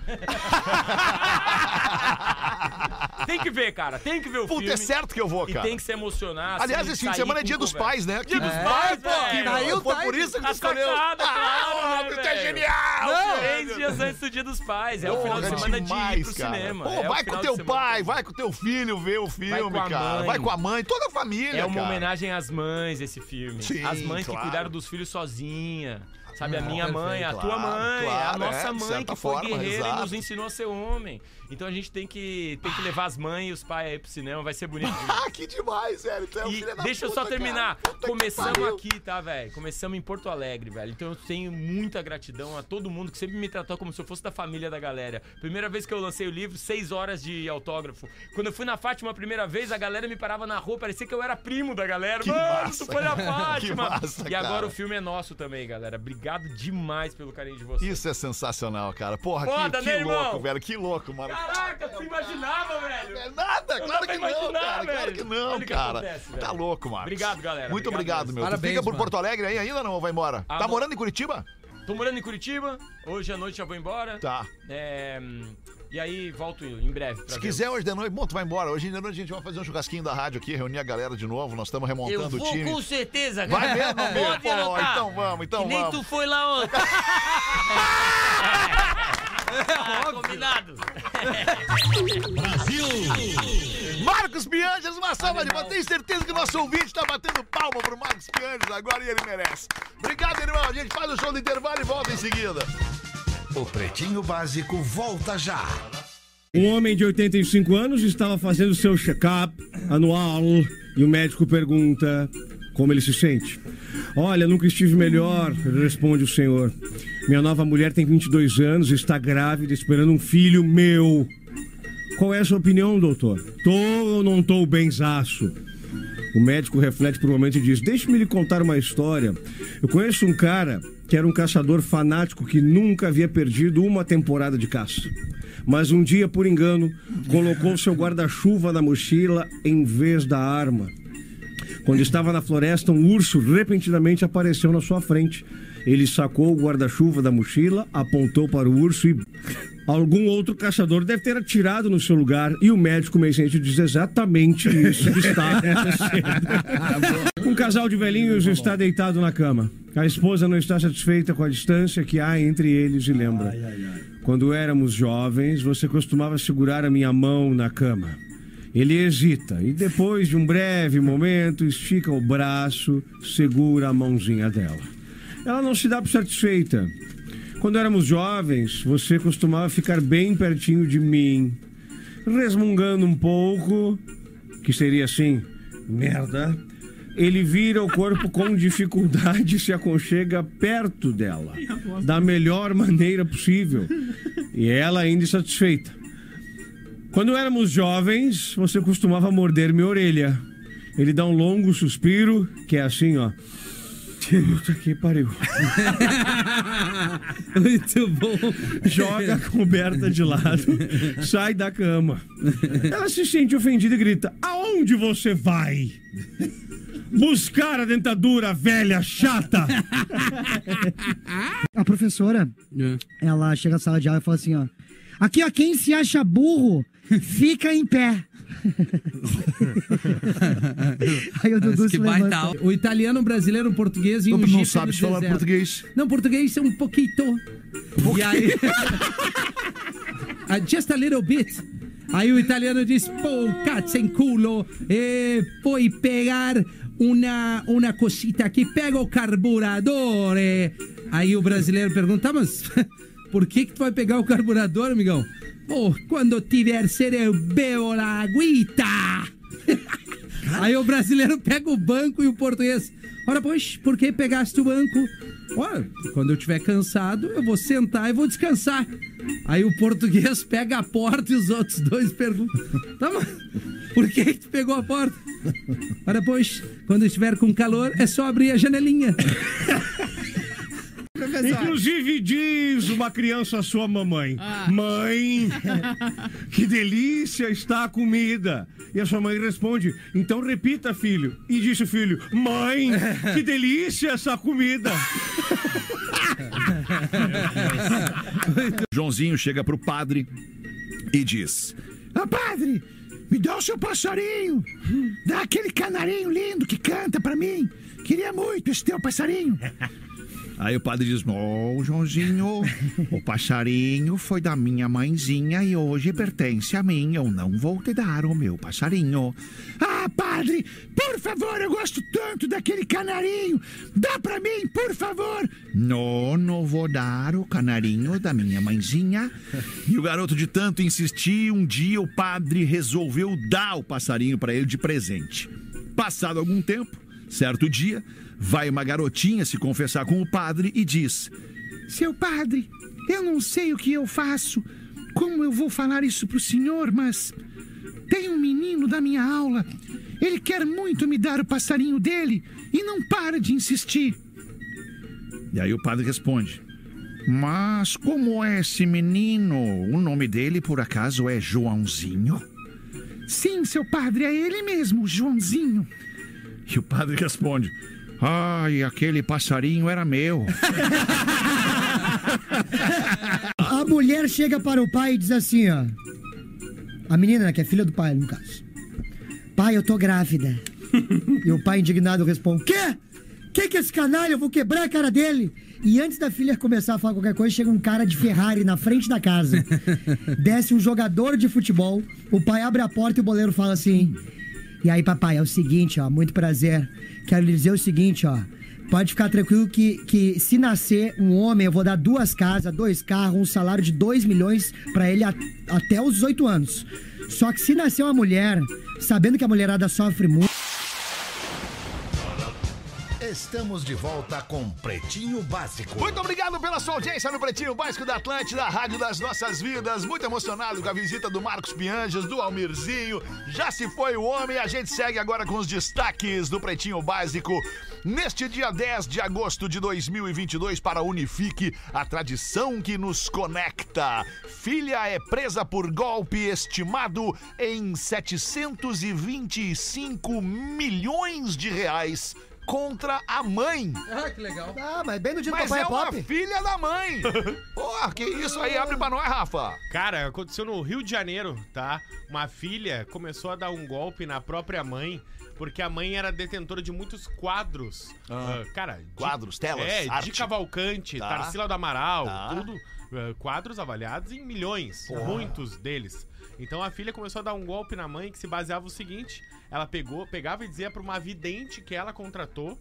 Tem que ver, cara, tem que ver o Puta, filme. é certo que eu vou, E cara. tem que se emocionar. Aliás, assim, esse fim de semana é dia dos pais, né? Dia dos É, pais, pô, que Aí foi por isso que tu A escolheu. sacada, [LAUGHS] claro, Ah, né, tu é genial, Não, três dias antes do dia dos pais. É o final de semana de ir demais, pro cara. cinema. Pô, É vai com teu pai, vai com teu filho ver o filme, cara. Vai com a mãe, toda a família, É uma homenagem às mães, esse filme. Sim, As mães que cuidaram dos filhos sozinha. Sabe, a minha mãe, a tua mãe, a nossa é, mãe que foi guerreira e nos ensinou a ser homem. Então a gente tem que, tem que levar as mães e os pais aí pro cinema, vai ser bonito. [LAUGHS] Ah, que demais, velho. Tu é um E filho da deixa eu só terminar. Começamos aqui, tá, velho? Começamos em Porto Alegre, velho. Então eu tenho muita gratidão a todo mundo que sempre me tratou como se eu fosse da família da galera. Primeira vez que eu lancei o livro, seis horas de autógrafo. Quando eu fui na Fátima a primeira vez, a galera me parava na rua, parecia que eu era primo da galera. Que Mano, massa, tu foi na. [LAUGHS] Fátima. Massa, e agora cara. o filme é nosso também, galera. Obrigado demais pelo carinho de vocês. Isso é sensacional, cara. Porra, Foda, que, né, que irmão? louco, velho. Que louco, mano. Caraca, tu imaginava, velho? É nada, claro que pra não, imaginar, cara. Claro velho. que não, Olha o que cara. acontece, velho. Tá louco, Marcos. Obrigado, galera. Muito obrigado, meu. mesmo. tu fica por mano. Porto Alegre aí ainda ou não? Ou vai embora? Ah, tá não. morando em Curitiba? Tô morando em Curitiba, hoje à noite já vou embora. Tá. É, e aí volto em breve. pra Se ver. quiser hoje de noite, bom, tu vai embora. Hoje de noite a gente vai fazer um churrasquinho da rádio aqui, reunir a galera de novo. Nós estamos remontando Eu vou o time. com certeza, Vai cara. mesmo, amigo? Pode Pô, anotar. então vamos, então que nem vamos. tu foi lá ontem. [LAUGHS] Ah, combinado. Brasil! Marcos Pianges, uma salva de palmas. Tenho certeza que o nosso ouvinte tá batendo palma pro Marcos Pianges agora e ele merece. Obrigado, irmão. A gente faz o show do intervalo e volta em seguida. O Pretinho Básico volta já. Um homem de 85 anos estava fazendo seu check-up anual e o médico pergunta como ele se sente. Olha, nunca estive melhor, responde o senhor. Minha nova mulher tem 22 anos, está grávida, esperando um filho meu. Qual é a sua opinião, doutor? Tô ou não tô benzaço? O médico reflete por um momento e diz: Deixe-me lhe contar uma história. Eu conheço um cara que era um caçador fanático que nunca havia perdido uma temporada de caça. Mas um dia, por engano, colocou seu guarda-chuva na mochila em vez da arma. Quando estava na floresta, um urso repentinamente apareceu na sua frente. Ele sacou o guarda-chuva da mochila, apontou para o urso e. Algum outro caçador deve ter atirado no seu lugar e o médico meio-ciente diz exatamente isso que está acontecendo. um casal de velhinhos está deitado na cama. A esposa não está satisfeita com a distância que há entre eles e lembra. Quando éramos jovens, você costumava segurar a minha mão na cama. Ele hesita e depois de um breve momento estica o braço, segura a mãozinha dela. Ela não se dá por satisfeita. Quando éramos jovens, você costumava ficar bem pertinho de mim, resmungando um pouco, que seria assim, merda. Ele vira o corpo com dificuldade e se aconchega perto dela, da melhor maneira possível. E ela ainda insatisfeita. Quando éramos jovens, você costumava morder minha orelha. Ele dá um longo suspiro, que é assim, ó. Puta que pariu. [LAUGHS] Muito bom. Joga a coberta de lado, sai da cama. Ela se sente ofendida e grita: Aonde você vai? Buscar a dentadura velha chata. A professora, ela chega na sala de aula e fala assim, ó. Aqui, ó, quem se acha burro, fica em pé. [LAUGHS] Aí o Dudu se levanta. O italiano, o brasileiro, o português e Então um não sabe falar deserto. português? Não, português é um pouquinho. E aí... [LAUGHS] Ah, Just a little bit. Aí o italiano diz, pô, cazzo in culo, e puoi pegar una, una cosita aqui, pega o carburador. Aí o brasileiro pergunta, "Tá, mas [LAUGHS] por que que tu vai pegar o carburador, amigão? Pô, quando tiver sede eu bebo a aguita. Aí o brasileiro pega o banco e o português. Ora, pois, por que pegaste o banco? Ora, quando eu estiver cansado, eu vou sentar e vou descansar. Aí o português pega a porta e os outros dois perguntam: Tá, mas por que, que tu pegou a porta? Ora, pois, quando estiver com calor, é só abrir a janelinha. [LAUGHS] Inclusive diz uma criança à sua mamãe: Mãe, [LAUGHS] que delícia está a comida. E a sua mãe responde: Então repita, filho. E disse o filho: Mãe, que delícia essa comida. [LAUGHS] Joãozinho chega pro padre e diz: Ah, padre, Me dá o seu passarinho. Dá aquele canarinho lindo que canta pra mim. Queria muito esse teu passarinho. Aí o padre diz: Ô, Joãozinho, o passarinho foi da minha mãezinha e hoje pertence a mim. Eu não vou te dar o meu passarinho. Ah, padre, por favor, eu gosto tanto daquele canarinho. Dá pra mim, por favor. Não, não vou dar o canarinho da minha mãezinha. E o garoto, de tanto insistir, um dia o padre resolveu dar o passarinho para ele de presente. Passado algum tempo, certo dia, vai uma garotinha se confessar com o padre e diz: Seu padre, eu não sei o que eu faço. Como eu vou falar isso pro senhor, mas tem um menino da minha aula. Ele quer muito me dar o passarinho dele e não para de insistir. E aí o padre responde: Mas como é esse menino? O nome dele, por acaso, é Joãozinho? Sim, seu padre, é ele mesmo, Joãozinho. [LAUGHS] E o padre responde: Ai, aquele passarinho era meu. A mulher chega para o pai e diz assim, ó. A menina, né, que é filha do pai, no caso. Pai, eu tô grávida. e o pai indignado responde: Quê? Que que esse canalha? Eu vou quebrar a cara dele. E antes da filha começar a falar qualquer coisa, chega um cara de Ferrari na frente da casa. Desce um jogador de futebol. O pai abre a porta e o boleiro fala assim: E aí, papai, é o seguinte, ó, muito prazer. Quero lhe dizer o seguinte, ó. Pode ficar tranquilo que, que se nascer um homem, eu vou dar duas casas, dois carros, um salário de 2 milhões pra ele a- até os 18 anos. Só que se nascer uma mulher, sabendo que a mulherada sofre muito. Estamos de volta com Pretinho Básico. Muito obrigado pela sua audiência no Pretinho Básico da Atlântida, a Rádio das Nossas Vidas. Muito emocionado com a visita do Marcos Pianjas, do Almirzinho. Já se foi o homem, a gente segue agora com os destaques do Pretinho Básico. Neste dia 10 de agosto de 2022, para Unifique, a tradição que nos conecta. Filha é presa por golpe estimado em 725 milhões de reais contra a mãe. Ah, que legal. Ah, mas bem no dia do Mas papai é é uma pop. filha da mãe. Porra, que isso aí? Abre pra nós, Rafa. Cara, aconteceu no Rio de Janeiro, tá? Uma filha começou a dar um golpe na própria mãe. Porque a mãe era detentora de muitos quadros. Ah. Ah, cara, de- Quadros, telas, É, arte. de Cavalcante, Tá. Tarsila do Amaral, Tá. tudo. ah, quadros avaliados em milhões, Porra. muitos deles. Então a filha começou a dar um golpe na mãe que se baseava no seguinte: ela pegou, pegava e dizia pra uma vidente que ela contratou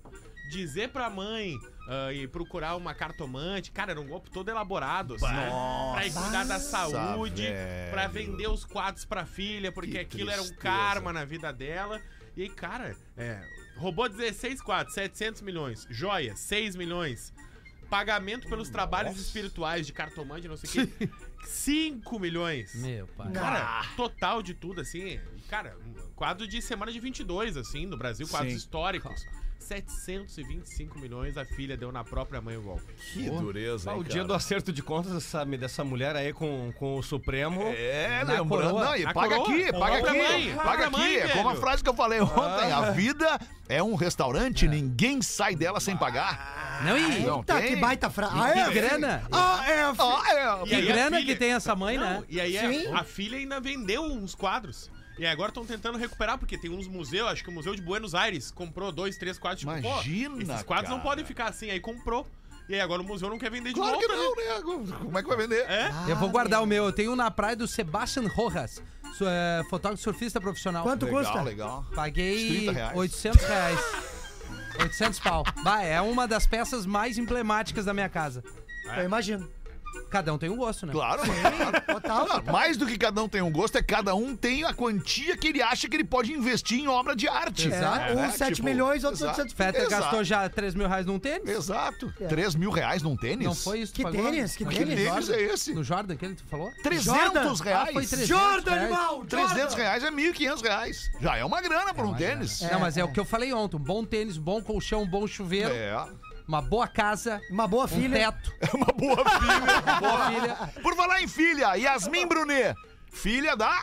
dizer pra mãe ah, e procurar uma cartomante. Cara, era um golpe todo elaborado, assim, Nossa, pra ir cuidar da saúde, velho. pra vender os quadros pra filha, porque Que aquilo era um tristeza. karma na vida dela. E aí, cara, é, roubou 16 quadros, 700 milhões. Joia, 6 milhões. Pagamento pelos trabalhos espirituais de cartomante, não sei o quê. [LAUGHS] 5 milhões. Meu pai. Cara, total de tudo, assim. Cara, um quadro de semana de 22, assim, no Brasil, quadros Sim. históricos. 725 milhões a filha deu na própria mãe o golpe. Que dureza, Ah, hein, o dia cara? do acerto de contas sabe, dessa mulher aí com, com o Supremo. É, na lembrando. coroa. Não, e Na paga coroa. aqui, paga aqui. mãe, paga aqui. mãe, é como a velho. frase que eu falei ontem. Ah. A vida é um restaurante, ninguém sai dela sem pagar. Não, e- Eita, que baita frase. Ah, é? Que grana. Ah, é, Ah, é. Que aí a grana filha- que tem essa mãe, Não, né? E aí a- Sim. a, filha ainda vendeu uns quadros. E agora estão tentando recuperar, porque tem uns museus, acho que o Museu de Buenos Aires comprou dois, três quadros. Tipo, Imagina, pô, esses quadros não cara. podem ficar assim. Aí comprou. E aí agora o museu não quer vender de Claro que volta. não, né? Como é que vai vender? É? Eu vou guardar o meu. Eu tenho um na praia do Sebastian Rojas, su- é, fotógrafo surfista profissional. Quanto Legal, custa? legal. Paguei 30 reais. 800 reais. [LAUGHS] 800 pau. Bah, é uma das peças mais emblemáticas da minha casa. Eu imagino. Cada um tem um gosto, né? Claro, [LAUGHS] Total, total. mais do que cada um tem um gosto, é cada um tem a quantia que ele acha que ele pode investir em obra de arte. Exato. É, né? uns 7 Tipo, milhões, outros exato. 800 Fetter gastou já 3 mil reais num tênis? Exato. É. 3 mil reais num tênis? Não foi isso que Que pagou? tênis? Que Não, Que tênis? tênis é esse? No Jordan, que tu falou? 300 reais? Ah, foi 300 Jordan, reais. animal! 300 Jordan! reais é 1.500 reais. Já é uma grana por um tênis. Não, mas é, o que eu falei ontem. Um bom tênis, um bom colchão, um bom chuveiro, É. uma boa casa, Uma boa um filha. teto. É uma boa filha. [LAUGHS] Boa filha. Por falar em filha, Yasmin Brunet, filha da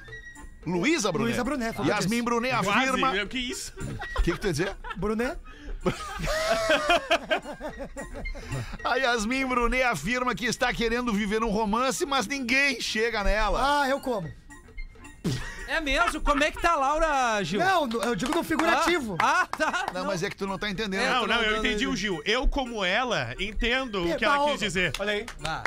Luísa Brunet. Luísa Brunet, falou Yasmin. Brunet Quase, afirma. meu, que isso? O que, que tu ia dizer? Brunet? [LAUGHS] A Yasmin Brunet afirma que está querendo viver um romance, mas ninguém chega nela. Ah, eu como. É mesmo? Como é que tá a Laura, Gil? Não, eu digo no figurativo. Ah, tá. Não, mas é que tu não tá entendendo. Não, não, eu entendi o Gil. Eu, como ela, entendo o que ela quis dizer. Olha aí. Ah,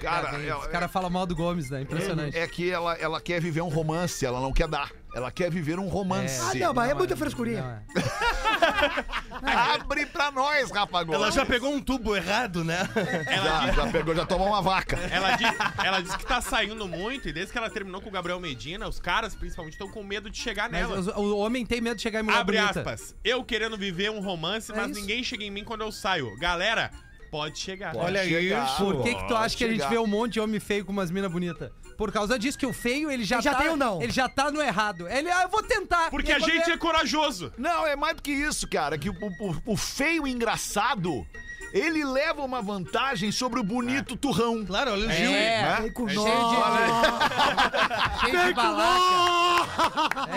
Cara, cara, é- os caras falam mal do Gomes, né? Impressionante. É que ela, ela quer viver um romance, ela não quer dar. Ela quer viver um romance. Ah, não, mas é muita frescurinha. [LAUGHS] Abre pra nós, Rafa Gomes. Ela já pegou um tubo errado, né? [LAUGHS] Já, já pegou, já tomou uma vaca. Ela, di- ela disse que tá saindo muito e desde que ela terminou com o Gabriel Medina, os caras, principalmente, estão com medo de chegar Mas nela. os- o homem tem medo de chegar em mulher Abre bonita. aspas. Eu querendo viver um romance, É mas isso. ninguém chega em mim quando eu saio. Galera, pode chegar. Olha isso. Por que que tu acha que a gente chegar. vê um monte de homem feio com umas minas bonitas? Por causa disso que o feio, ele já Ele já tá... tem ou não? Ele já tá no errado. Ele, ah, eu vou tentar. Porque a gente é- é corajoso. Não, é mais do que isso, cara. Que o, o- o feio engraçado, ele leva uma vantagem sobre o bonito turrão. Claro, olha o Gil. É, né? Com de, [LAUGHS] cheio de balaca.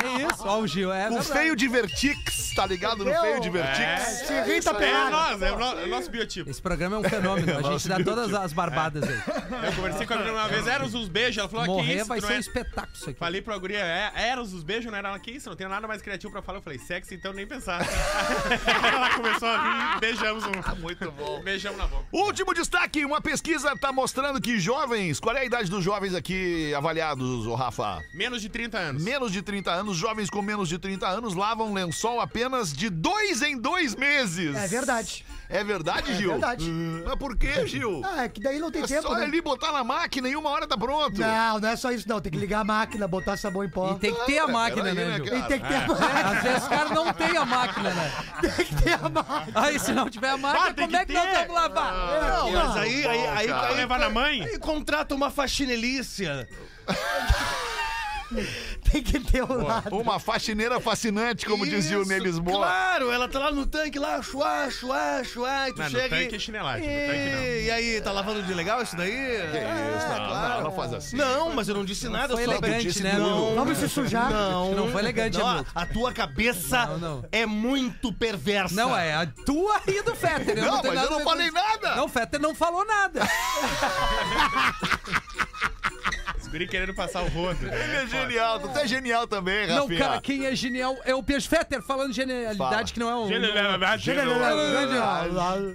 É isso, ó o Gil, é O verdade. feio Divertix, tá ligado? No feio Divertix. É. Se irrita É pelado. nós, é o, no- é o nosso biotipo. Esse programa é um fenômeno, a gente dá todas as barbadas aí. Eu conversei com a menina uma vez, eram os beijos. Ela falou, ah, que Morrer isso? vai tu não ser um é- espetáculo isso aqui. Falei pra guria, é, eram os beijos, não era ela que isso, não tem nada mais criativo pra falar. Eu falei, sexo, então nem pensar. [LAUGHS] ela começou a rir, beijamos um. Muito bom. Beijamos na boca. Último destaque, uma pesquisa tá mostrando que jovens, qual é a idade dos jovens aqui avaliados, ô Rafa? Menos de 30 anos. Menos de 30 anos, jovens com menos de 30 anos lavam lençol apenas de dois em dois meses. É verdade. É verdade, É Gil? verdade. Mas por quê, Gil? Ah, é que daí não tem É tempo, só né? ali botar na máquina e uma hora tá pronto. Não, não é só isso, não. Tem que ligar a máquina, botar sabão em pó. E tem que ter a máquina, peraí, né, né, Gil? cara? E tem que ter a É, máquina. às vezes os caras não têm a máquina, né? [LAUGHS] Tem que ter a máquina. Aí se não tiver a máquina, Ah, como é que que nós ter. vamos lavar? Não, mas aí, aí, aí, cara. aí, Levar na mãe? aí contrata uma faxinelícia. [LAUGHS] [LAUGHS] Tem que ter o lado. Uma faxineira fascinante, como dizia o Isso, Ney Lisboa. Claro, ela tá lá no tanque, lá, chuá, chuá, chuá, e tu Não, no chega tanque e... é chinelagem, no e... tanque não. E aí, tá lavando de legal isso daí? Que isso, não, não, não faz assim. Não, mas eu não disse nada, foi eu só elegante, disse né, não? Vamos se sujar. Não, Não foi elegante, não. A tua cabeça Não, não. é muito perversa. Não, é a tua e do Fetter. Não, tenho mas nada eu não falei isso. nada. Não, o Fetter não falou nada. [LAUGHS] Os guri querendo passar o rodo. Ele é genial, tu é genial também, Não, Rafinha. cara, quem é genial é o Peixe Fetter, falando de genialidade, Fala. que não é um...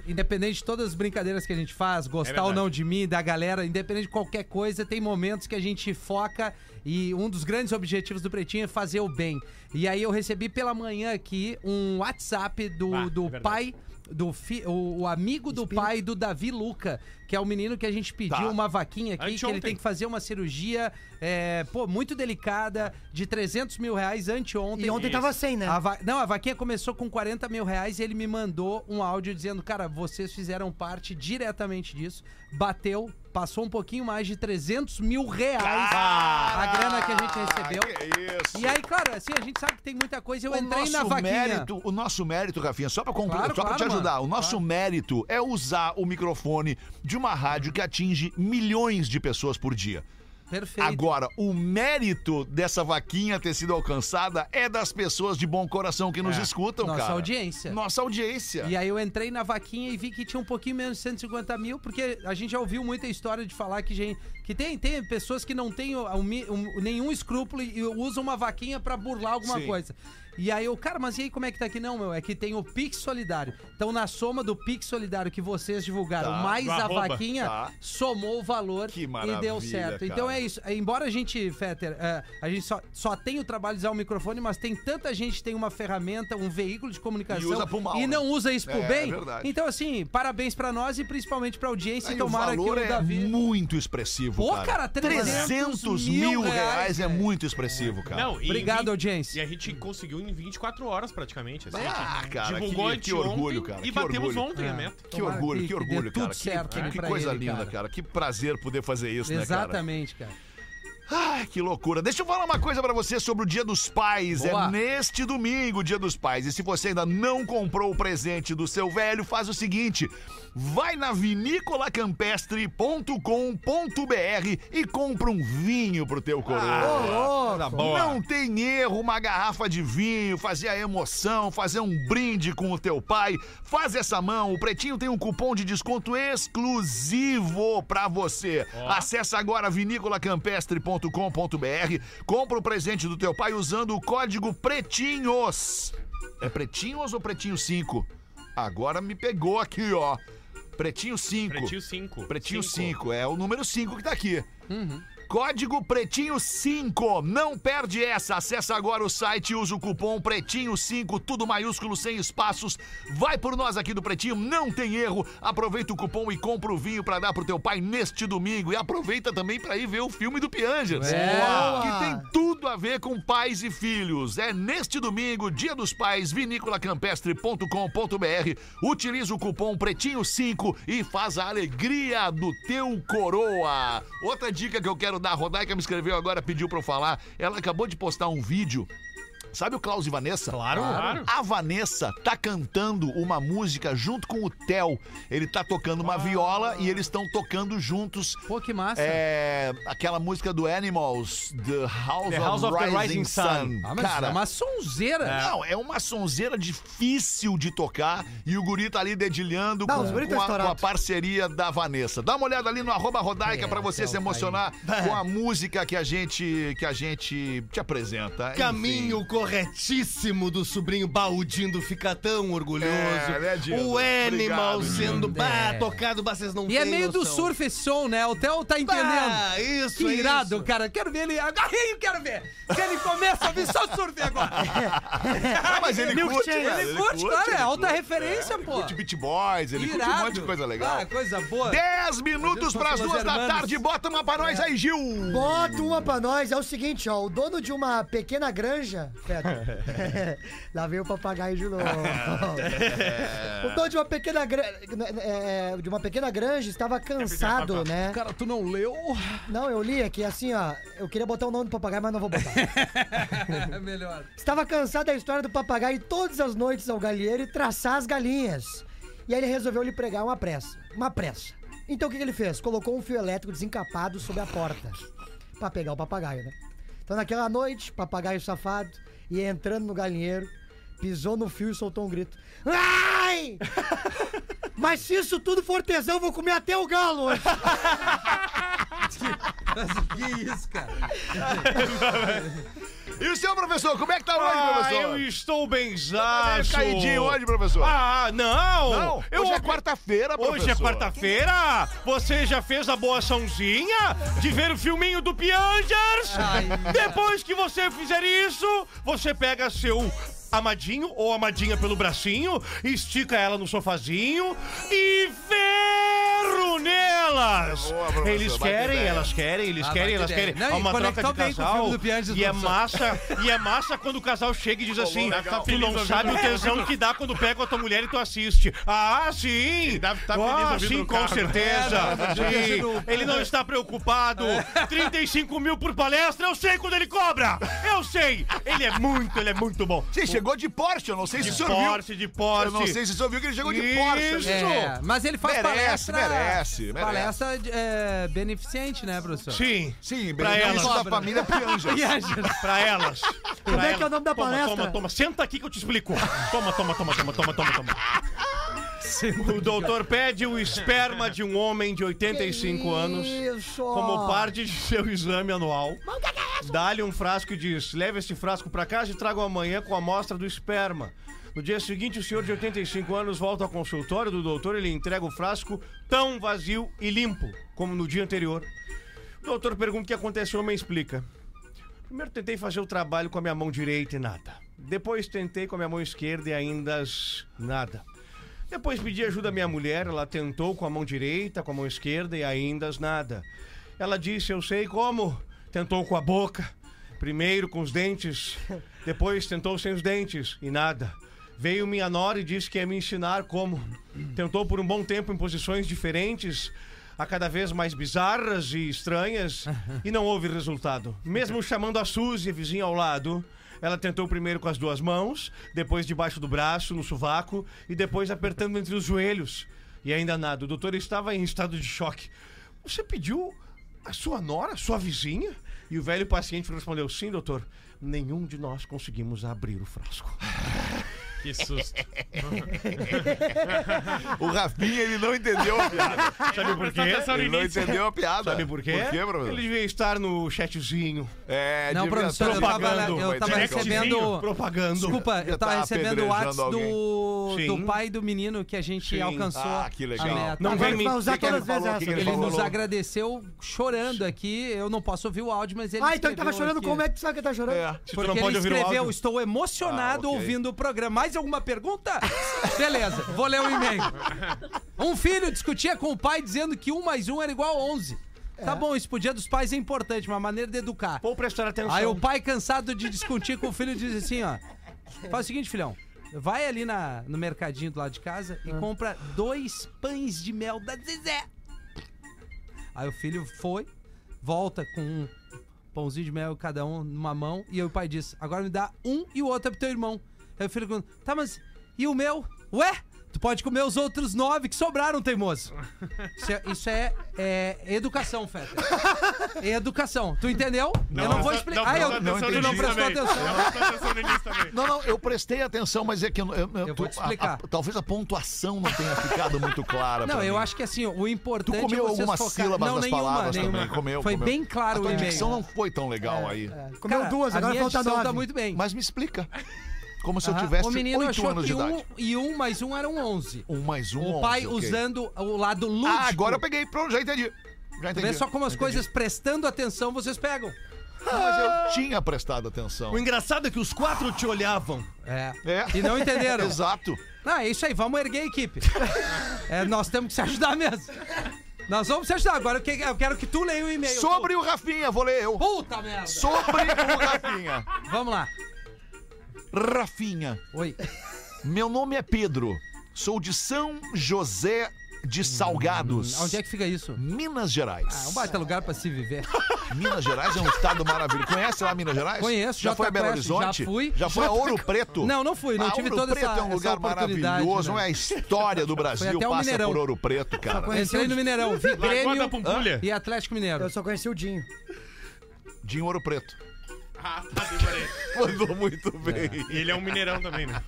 Independente de todas as brincadeiras que a gente faz, gostar É ou não de mim, da galera, independente de qualquer coisa, tem momentos que a gente foca e um dos grandes objetivos do Pretinho é fazer o bem. E aí eu recebi pela manhã aqui um WhatsApp do, Ah, do é verdade. Do fi, o, o amigo do pai do Davi Luca, que é o menino que a gente pediu Tá. uma vaquinha aqui, que ele tem que fazer uma cirurgia, é, pô, muito delicada, de 300 mil reais anteontem. E ontem Isso. tava 100, né? A va- Não, a vaquinha começou com 40 mil reais e ele me mandou um áudio dizendo, cara, vocês fizeram parte diretamente disso, bateu, passou um pouquinho mais de 300 mil reais a grana que a gente recebeu. Que isso. E aí, claro, assim, a gente sabe que tem muita coisa, eu o entrei na vaquinha. mérito, o nosso mérito, Rafinha, só pra, concluir, Claro, só pra claro, te ajudar, mano. o nosso Claro. mérito é usar o microfone de uma rádio que atinge milhões de pessoas por dia. Perfeito. Agora, o mérito dessa vaquinha ter sido alcançada é das pessoas de bom coração que nos É. escutam, Nossa cara. audiência. Nossa audiência. E aí eu entrei na vaquinha e vi que tinha um pouquinho menos de 150 mil, porque a gente já ouviu muita história de falar que, gente, que tem, tem pessoas que não têm mi- um- nenhum escrúpulo e usam uma vaquinha pra burlar alguma Sim. coisa. E aí eu, cara, mas e aí como é que tá aqui? Não, meu, é que tem o Pix Solidário. Então na soma do Pix Solidário que vocês divulgaram, Tá, mais do a arroba. vaquinha, Tá. somou o valor Que e deu certo. cara. Então é isso. Embora a gente, Fetter, é, a gente só, só tem o trabalho de usar o microfone, mas tem tanta gente que tem uma ferramenta, um veículo de comunicação E usa pro mal, e né? não usa isso pro É, bem. é verdade. Então, assim, parabéns pra nós e principalmente pra audiência. Aí E o tomara que valor o é Davi. muito expressivo, Pô, cara. cara, 300 mil reais, é velho. muito expressivo, cara. Não, e Obrigado, vi- audiência. E a gente conseguiu em 24 horas praticamente. Assim, Ah, gente cara, divulgou que- que orgulho, cara, E que batemos orgulho. ontem É. a meta. Que Tomara orgulho, que- que que orgulho, tudo cara. certo que, ali que coisa ele, linda, cara. cara. Que prazer poder fazer isso, né, cara? Exatamente, cara. Ai, que loucura. Deixa eu falar uma coisa pra você sobre o Dia dos Pais. Boa. É neste domingo, o Dia dos Pais. E se você ainda não comprou o presente do seu velho, faz o seguinte: vai na vinicolacampestre.com.br e compra um vinho pro teu coroa. Tá boa. Não tem erro, uma garrafa de vinho, fazer a emoção, fazer um brinde com o teu pai. Faz essa mão, o Pretinho tem um cupom de desconto exclusivo pra você. Acesse agora vinicolacampestre.com.br pretinhos.com.br. Compra o presente do teu pai usando o código PRETINHOS. É Pretinhos ou Pretinho 5? Agora me pegou aqui, ó. Pretinho 5. Pretinho 5. Pretinho Cinco. 5, é o número 5 que tá aqui. Código Pretinho 5. Não perde essa. Acesse agora o site e usa o cupom Pretinho 5, tudo maiúsculo, sem espaços. Vai por nós aqui do Pretinho, não tem erro. Aproveita o cupom e compra o vinho pra dar pro teu pai neste domingo. E aproveita também pra ir ver o filme do Pianjas. Boa! Que tem tudo a ver com pais e filhos. É neste domingo, Dia dos Pais, vinícolacampestre.com.br. Utiliza o cupom Pretinho 5 e faz a alegria do teu coroa. Outra dica que eu quero dar, a Rodaica me escreveu agora, pediu pra eu falar. Ela acabou de postar um vídeo. Sabe o Klaus e Vanessa? Claro. Claro. A Vanessa tá cantando uma música junto com o Theo. Ele tá tocando uma viola e eles estão tocando juntos. Pô, que massa. É aquela música do Animals, The House, The House of, of the Rising, Rising Sun. Sun. Ah, mas Cara, é uma sonzeira. não, é uma sonzeira difícil de tocar e o guri tá ali dedilhando Não, com, tá com a, com a parceria da Vanessa. Dá uma olhada ali no arroba Rodaica É, pra você se então, emocionar tá aí. [LAUGHS] com a música que a gente que a gente te apresenta. Caminho corretíssimo do sobrinho Baldindo fica tão orgulhoso. É, né, Dindo? o Animal Obrigado, sendo bah, É. tocado, bah, vocês não E é meio do noção. surf esse som, né? O Theo tá entendendo. Bah, isso, que irado, isso. cara. Quero ver ele. Agarrei, [LAUGHS] quero ver. Se ele começa a vir só surf agora. [LAUGHS] Ah, mas ele curte, ele ele curte, curte, claro. É ele alta curte, referência, é, ele pô. curte Beat Boys, ele curte um Irado. monte de coisa legal. Ah, coisa boa. 10 minutos para as duas da tarde. Bota uma pra nós aí, Gil. Bota uma pra nós. É o seguinte, ó. O dono de uma pequena granja. Pera. [LAUGHS] Lá veio o papagaio de novo. [LAUGHS] o dono de uma pequena granja. de uma pequena granja estava cansado, né? Cara, tu não leu? Não, eu li aqui assim, ó. Eu queria botar o nome do papagaio, mas não vou botar. [LAUGHS] É melhor. Estava cansado da história do papagaio ir todas as noites ao galinheiro e traçar as galinhas. E aí ele resolveu lhe pregar uma pressa. Uma pressa. Então o que, que ele fez? Colocou um fio elétrico desencapado sobre a porta. Pra pegar o papagaio, né? Então naquela noite, papagaio safado ia entrando no galinheiro, pisou no fio e soltou um grito. [LAUGHS] Ai! Mas se isso tudo for tesão, eu vou comer até o galo hoje. [LAUGHS] que isso, cara? E o seu professor, como é que tá hoje, Ah, professor? eu estou bem Tá meio caidinho hoje, professor. Ah, não! Não, eu hoje é quarta-feira, professor. Hoje é quarta-feira! Você já fez a boa açãozinha de ver o filminho do Piangers? Depois que você fizer isso, você pega seu amadinho ou amadinha pelo bracinho, estica ela no sofazinho e ferro nelas! Boa, professor, eles querem, elas querem, eles Ah, querem, elas querem. Não, É uma troca conectar de casal. E é massa, e é massa quando o casal chega e diz assim: legal. Tu não sabe o tesão que dá quando pega a tua mulher e tu assiste. Ah, sim! deve tá ah, sim, com carro. certeza. É, Ele não está preocupado. 35 mil por palestra, eu sei quando ele cobra! Eu sei! Ele é muito, ele é muito bom. Sim, chegou de Porsche, eu não sei se o senhor viu. Porsche, de Porsche. Eu não sei se o senhor viu que ele chegou de. Porsche. É, mas ele faz Merece, palestra. merece, merece. Palestra é, beneficente, né, professor? Sim, Sim, Pra elas. da família Pianja. [LAUGHS] pra elas. Como Pra é que é o nome da Toma, palestra? Toma, toma, senta aqui que eu te explico. Toma, toma, toma, toma, toma, toma, toma. O doutor pede o esperma de um homem de 85 anos Isso. como parte de seu exame anual. Dá-lhe um frasco e diz: leve este frasco pra casa e traga amanhã com a amostra do esperma. No dia seguinte, o senhor de 85 anos volta ao consultório do doutor e lhe entrega o frasco tão vazio e limpo como no dia anterior. O doutor pergunta o que aconteceu e homem explica. Primeiro tentei fazer o trabalho com a minha mão direita e nada. Depois tentei com a minha mão esquerda e ainda nada. Depois pedi ajuda à minha mulher, ela tentou com a mão direita, com a mão esquerda e ainda nada. Ela disse: Eu sei como. Tentou com a boca, primeiro com os dentes, depois tentou sem os dentes e nada. Veio minha nora e disse que ia me ensinar como. [CLEARS THROAT] Tentou por um bom tempo em posições diferentes, a cada vez mais bizarras e estranhas, [LAUGHS] e não houve resultado. Mesmo chamando a Suzy, a vizinha ao lado, ela tentou primeiro com as duas mãos, depois debaixo do braço, no sovaco, e depois apertando entre os joelhos. E ainda nada. O doutor estava em estado de choque. Você pediu a sua nora, a sua vizinha? E o velho paciente respondeu: Sim, doutor. Nenhum de nós conseguimos abrir o frasco. [LAUGHS] Que susto. [LAUGHS] O Rafinha, ele não entendeu a piada. Sabe por quê? Ele não entendeu a piada. Sabe por quê? Por quê, professor? Ele devia estar no chatzinho. É, Não, devia professor, eu tava, eu tava recebendo. Propagando. Desculpa, eu tava tá recebendo o WhatsApp do, Sim. do pai do menino que a gente Sim. alcançou. Ah, que legal. a meta. Não vem me... vai usar que ele todas as vezes essa. Ele falou? nos agradeceu chorando aqui. Eu não posso ouvir o áudio, mas ele Ah, então ele tava chorando. aqui. Como é que tu sabe que ele tá chorando? É. Porque não ele escreveu, estou emocionado Ah, ouvindo o programa. Mais alguma pergunta? Beleza, vou ler o e-mail. Um filho discutia com o pai dizendo que 1 mais 1 era igual a 11. Tá bom, isso pro dia dos pais é importante, uma maneira de educar. Vou prestar atenção. Aí o pai, cansado de discutir com o filho, diz assim, ó. Faz o seguinte, filhão. Vai ali na, no mercadinho do lado de casa e compra dois pães de mel da Zezé. Aí o filho foi, volta com um pãozinho de mel cada um numa mão. E aí o pai diz, agora me dá um e o outro é pro teu irmão. Aí o filho pergunta, tá, mas e o meu? Ué? Tu pode comer os outros nove que sobraram, teimoso. [LAUGHS] Isso é, isso é, é educação, Feta. É educação. Tu entendeu? eu não vou explicar. Ah, eu, não tu não prestou também. atenção. Não prestou atenção no início também. Não, não, eu prestei atenção, mas é que eu, eu, Eu vou te explicar. a- a- talvez a pontuação não tenha ficado muito clara. Não, eu mim. acho que assim, o importante Tu comeu é algumas focar... sílabas não, das nenhuma, palavras nenhuma. também. Comeu, Foi comeu. bem claro a o tua e-mail. dicção não foi tão legal aí. Comeu Cara, duas, agora falta dicção nove. tá muito bem. Mas me explica. Como se eu tivesse O menino 8 achou anos que de idade. um e um mais um eram 11. Um mais um, O pai 11, ok. usando o lado lúdico. Ah, agora eu peguei. Pronto, já entendi. Já entendi. vê só como as coisas prestando atenção vocês pegam. Não, mas eu tinha prestado atenção. O engraçado é que os quatro te olhavam. É. É. E não entenderam. [LAUGHS] Exato. Ah, é isso aí, vamos erguer a equipe. É, nós temos que se ajudar mesmo. Nós vamos se ajudar. Agora eu que- eu quero que tu leia o e-mail. Sobre o Rafinha, vou ler eu. Puta merda. Sobre o Rafinha. Vamos lá. Rafinha. Oi. Meu nome é Pedro. Sou de São José de Salgados. Onde é que fica isso? Minas Gerais. Ah, um baita lugar pra se viver. [LAUGHS] Minas Gerais é um estado maravilhoso. Conhece lá Minas Gerais? Conheço, Já Jota foi a Belo Horizonte? já fui. Já foi a Ouro Preto? Não, não fui, não Ah, tive Ouro toda Preto essa- é um lugar maravilhoso. né? É a história do [LAUGHS] Brasil até o passa Mineirão. por Ouro Preto, cara. Entrei no Mineirão, vi Grêmio e Atlético Mineiro. Eu só conheci o Dinho. De Ouro Preto. Ah, tá, demorei. [LAUGHS] Mandou muito bem. E ele é um mineirão também, né?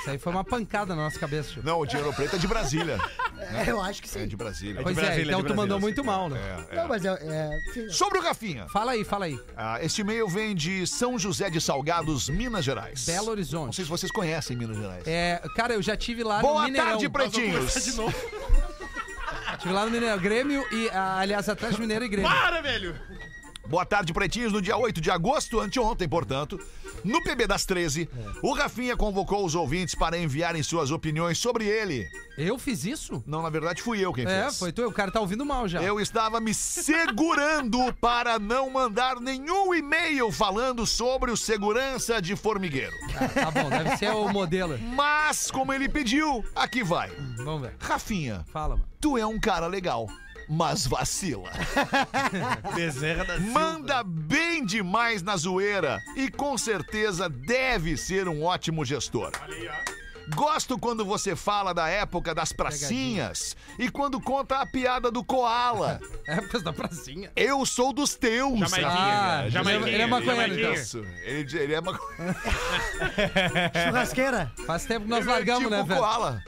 Isso aí foi uma pancada na nossa cabeça. Não, o Ouro Preto é de Brasília. [LAUGHS] É, eu acho que É sim. de Brasília. Pois é, Brasília, então tu mandou Brasília, muito mal, né? É, é. Não, mas é. é enfim. Sobre o Rafinha. Fala aí, fala aí. Ah, este e-mail vem de São José de Salgados, Minas Gerais. Belo Não Horizonte. sei se vocês conhecem Minas Gerais. É, cara, eu já tive lá no Boa Mineirão. tarde, pretinhos. De novo. Tive lá no Mineirão. Grêmio e, ah, aliás, Atlético Mineiro e Grêmio. Para, velho! Boa tarde, pretinhos. No dia 8 de agosto, anteontem, portanto, no PB das 13, o Rafinha convocou os ouvintes para enviarem suas opiniões sobre ele. Eu fiz isso? Não, na verdade, fui eu quem É, fez. foi tu. O cara tá ouvindo mal já. Eu estava me segurando [LAUGHS] para não mandar nenhum e-mail falando sobre o segurança de formigueiro. Tá bom, deve ser o modelo. Mas, como ele pediu, aqui vai. Vamos ver. Rafinha, Fala, mano. tu é um cara legal, mas vacila. [LAUGHS] Bezerra da Manda bem demais na zoeira e com certeza deve ser um ótimo gestor. Gosto quando você fala da época das pracinhas e quando conta a piada do koala. [LAUGHS] Épocas da pracinha. Eu sou dos teus. Jamaiquinha, Ah, cara. Jamaiquinha. ele é maconheiro, então. Isso. Ele, ele é uma [LAUGHS] Churrasqueira. Faz tempo que nós ele é largamos, tipo né, velho? koala.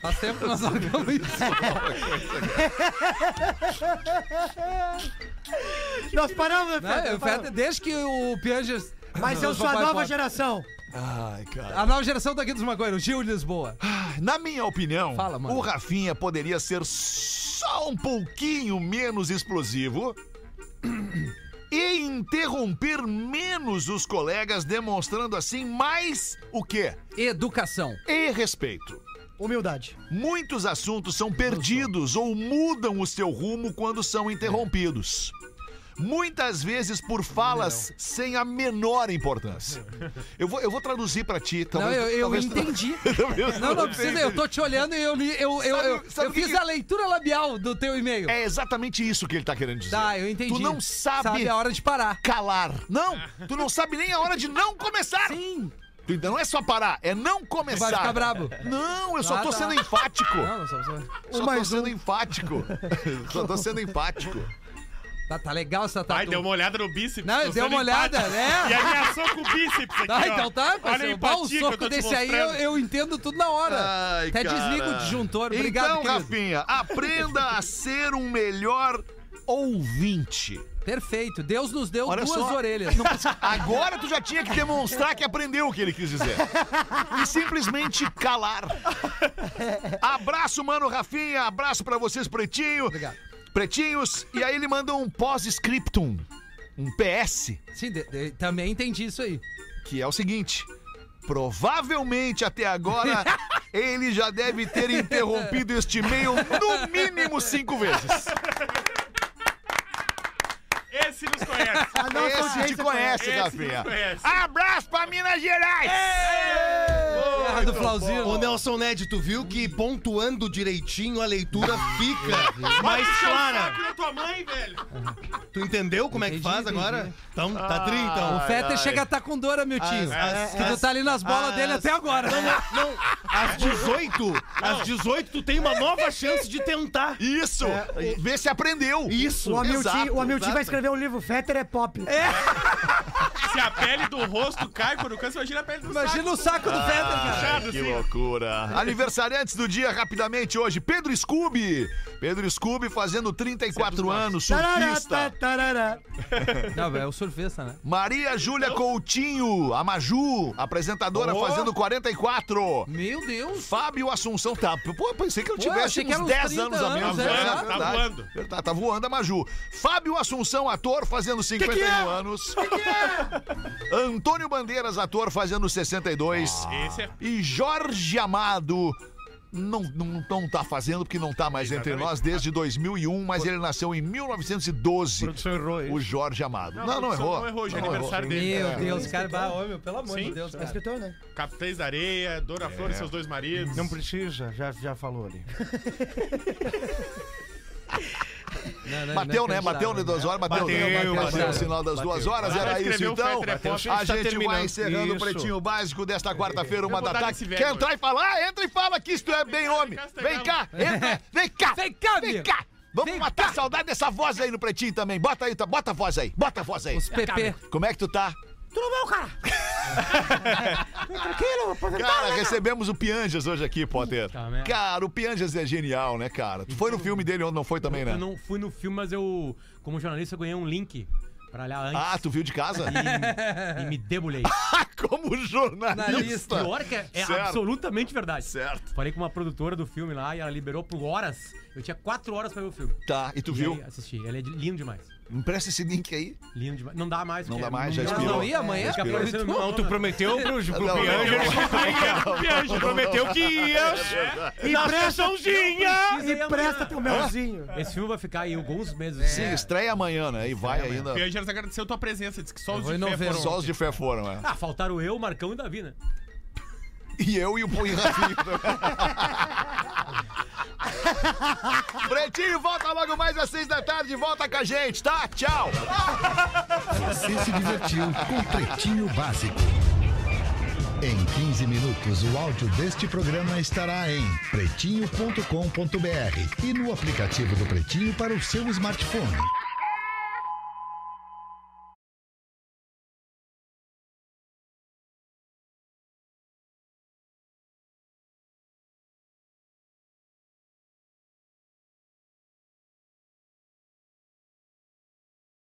Faz tempo que nós largamos isso. [LAUGHS] Nós paramos, né? Feta? Feta, Desde que o Pianges... Mas eu sou a nova geração. Ai, cara. A nova geração daqui dos maconheiros, Gil de Lisboa. Na minha opinião, Fala, mano. o Rafinha poderia ser só um pouquinho menos explosivo [CLEARS THROAT] e interromper menos os colegas, demonstrando assim mais o quê? Educação. E respeito. Humildade. Muitos assuntos são perdidos ou mudam o seu rumo quando são interrompidos. Muitas vezes por falas sem a menor importância. Eu vou, eu vou traduzir pra ti. Não, Talvez, eu, eu talvez- entendi. [LAUGHS] talvez Não, não precisa, eu tô te olhando e eu li, eu, eu, Sabe- eu, sabe eu que fiz que- a leitura labial do teu e-mail. É exatamente isso que ele tá querendo dizer. Tá, eu entendi. Tu não sabe, Sabe a hora de parar. calar. Não, tu não sabe nem a hora de não começar. Sim. Tu ainda não é só parar, é não começar. Vai ficar brabo. Não, eu só Ah, tô tá. sendo enfático. Não, não só tô sendo enfático. [LAUGHS] só tô sendo enfático. Tá, tá legal essa tatu. Ai, deu uma olhada no bíceps. Não, deu uma olhada, empático. né? E ameaçou com o bíceps aqui, Tá, ó. então tá, Olha a parceiro. Bah, o empatia que eu soco desse aí eu, eu entendo tudo na hora. Ai, Até cara. desliga o disjuntor. Obrigado, Então, querido. Rafinha, aprenda a ser um melhor ouvinte. Perfeito. Deus nos deu Olha duas só. orelhas. Não precisa- Agora tu já tinha que demonstrar que aprendeu o que ele quis dizer. E simplesmente calar. Abraço, mano, Rafinha. Abraço pra vocês, Pretinho. Obrigado. Pretinhos. E aí ele manda um pós-scriptum. Um PS. Sim, de- de- também entendi isso aí. Que é o seguinte. Provavelmente até agora [LAUGHS] ele já deve ter interrompido este e-mail no mínimo cinco vezes. Esse nos conhece. Esse te conhece, Rafinha. Abraço pra Minas Gerais! Terra do Flauzinho. Ô Nelson Ned, tu viu que pontuando direitinho a leitura fica mais Puxa o clara. tua mãe, velho. Tu entendeu como é que faz entendi. agora? Então, tá tri, então. O Fetter chega a estar com dor, meu tio. As- que tu as- tá ali nas bolas as- dele até agora. Não, não, não. Às 18, às 18 tu tem uma nova chance de tentar. Isso! Vê se aprendeu. Isso. O exato, o Hamilton vai escrever um livro, Fetter é pop. [LAUGHS] Se a pele do rosto cai quando cansa, imagina a pele do Imagina saco. o saco do Fetter, cara. Puxado, Que loucura. Aniversariantes do dia, rapidamente hoje. Pedro Scooby. Pedro Scooby fazendo 34 anos, surfista. Tarará. Não, é o surfista, né? Maria Júlia Coutinho, a Maju, apresentadora, Oh. fazendo 44. Meu Deus. Fábio Assunção, tá. Pô, pensei que eu Pô, tivesse achei que uns era uns 10 30 anos a menos. anos, é. É, Tá verdade. voando. Verdade, tá voando a Maju. Fábio Assunção, ator, fazendo 51 é? anos. Antônio Bandeiras, ator, fazendo 62. Esse é... E Jorge Amado. Não, não, não tá fazendo porque não tá mais entre nós desde 2001, mas ele nasceu em 1912. Produção errou isso. O Jorge Amado. Não, não, Não, errou. Não errou, hoje é aniversário dele. Meu É. Deus, cara. Bah, meu, pelo amor Sim. de Deus, É cara. escritor, né? Capitães da Areia, Dora Flor e seus dois maridos. Não precisa, já, já falou ali. [LAUGHS] Não, não, Bateu, né? Bateu de duas horas, bateu, Bateu, né? bateu, bateu. o sinal das duas horas, era isso então. É pop. A gente tá vai encerrando o pretinho básico desta quarta-feira, uma da tarde. Quer entrar e falar? Entra e fala que isto é bem homem. Vem cá, entra, vem cá, [LAUGHS] Vem cá, vem cá. Vamos Vem matar cá. a saudade dessa voz aí no pretinho também. Bota aí, tá- bota a voz aí, bota a voz aí. Os PP. Como é que tu tá? Tudo bom, cara? [LAUGHS] Tranquilo, aposentado, Cara, né, recebemos o Pianjas hoje aqui, Potter. Tá, né? Cara, o Pianjas é genial, né, cara? Tu foi no filme dele ontem, não foi também, né? Eu não fui no filme, mas eu, como jornalista, eu ganhei um link pra olhar antes. Ah, tu viu de casa? E, e me debulhei. [LAUGHS] Como jornalista. Pior que é, é Certo. absolutamente verdade. Certo. Falei com uma produtora do filme lá e ela liberou por horas. Eu tinha quatro horas pra ver o filme. Tá, e tu E viu? aí, assisti. Ele é de- lindo demais. Empresta esse link aí. Lindo demais. Não dá mais. Não dá mais, não- já não- expirou. Não ia amanhã? Já aparecendo Não, tu prometeu pro, pro Pianjas prometeu que ia. E Na presta- sessãozinha. E presta teu melzinho. Esse filme vai ficar aí alguns meses. Sim, estreia amanhã, né? E vai ainda. Pianjas agradeceu tua presença, disse que só os de fé foram. Só os de fé foram, né? Ah, faltaram eu, Marcão e Davi, né? E eu e o Pui Rafinho. Pretinho, volta logo mais às seis da tarde. Volta com a gente, tá? Tchau. Você se divertiu com Pretinho Básico. Em 15 minutos, o áudio deste programa estará em pretinho.com.br e no aplicativo do Pretinho para o seu smartphone.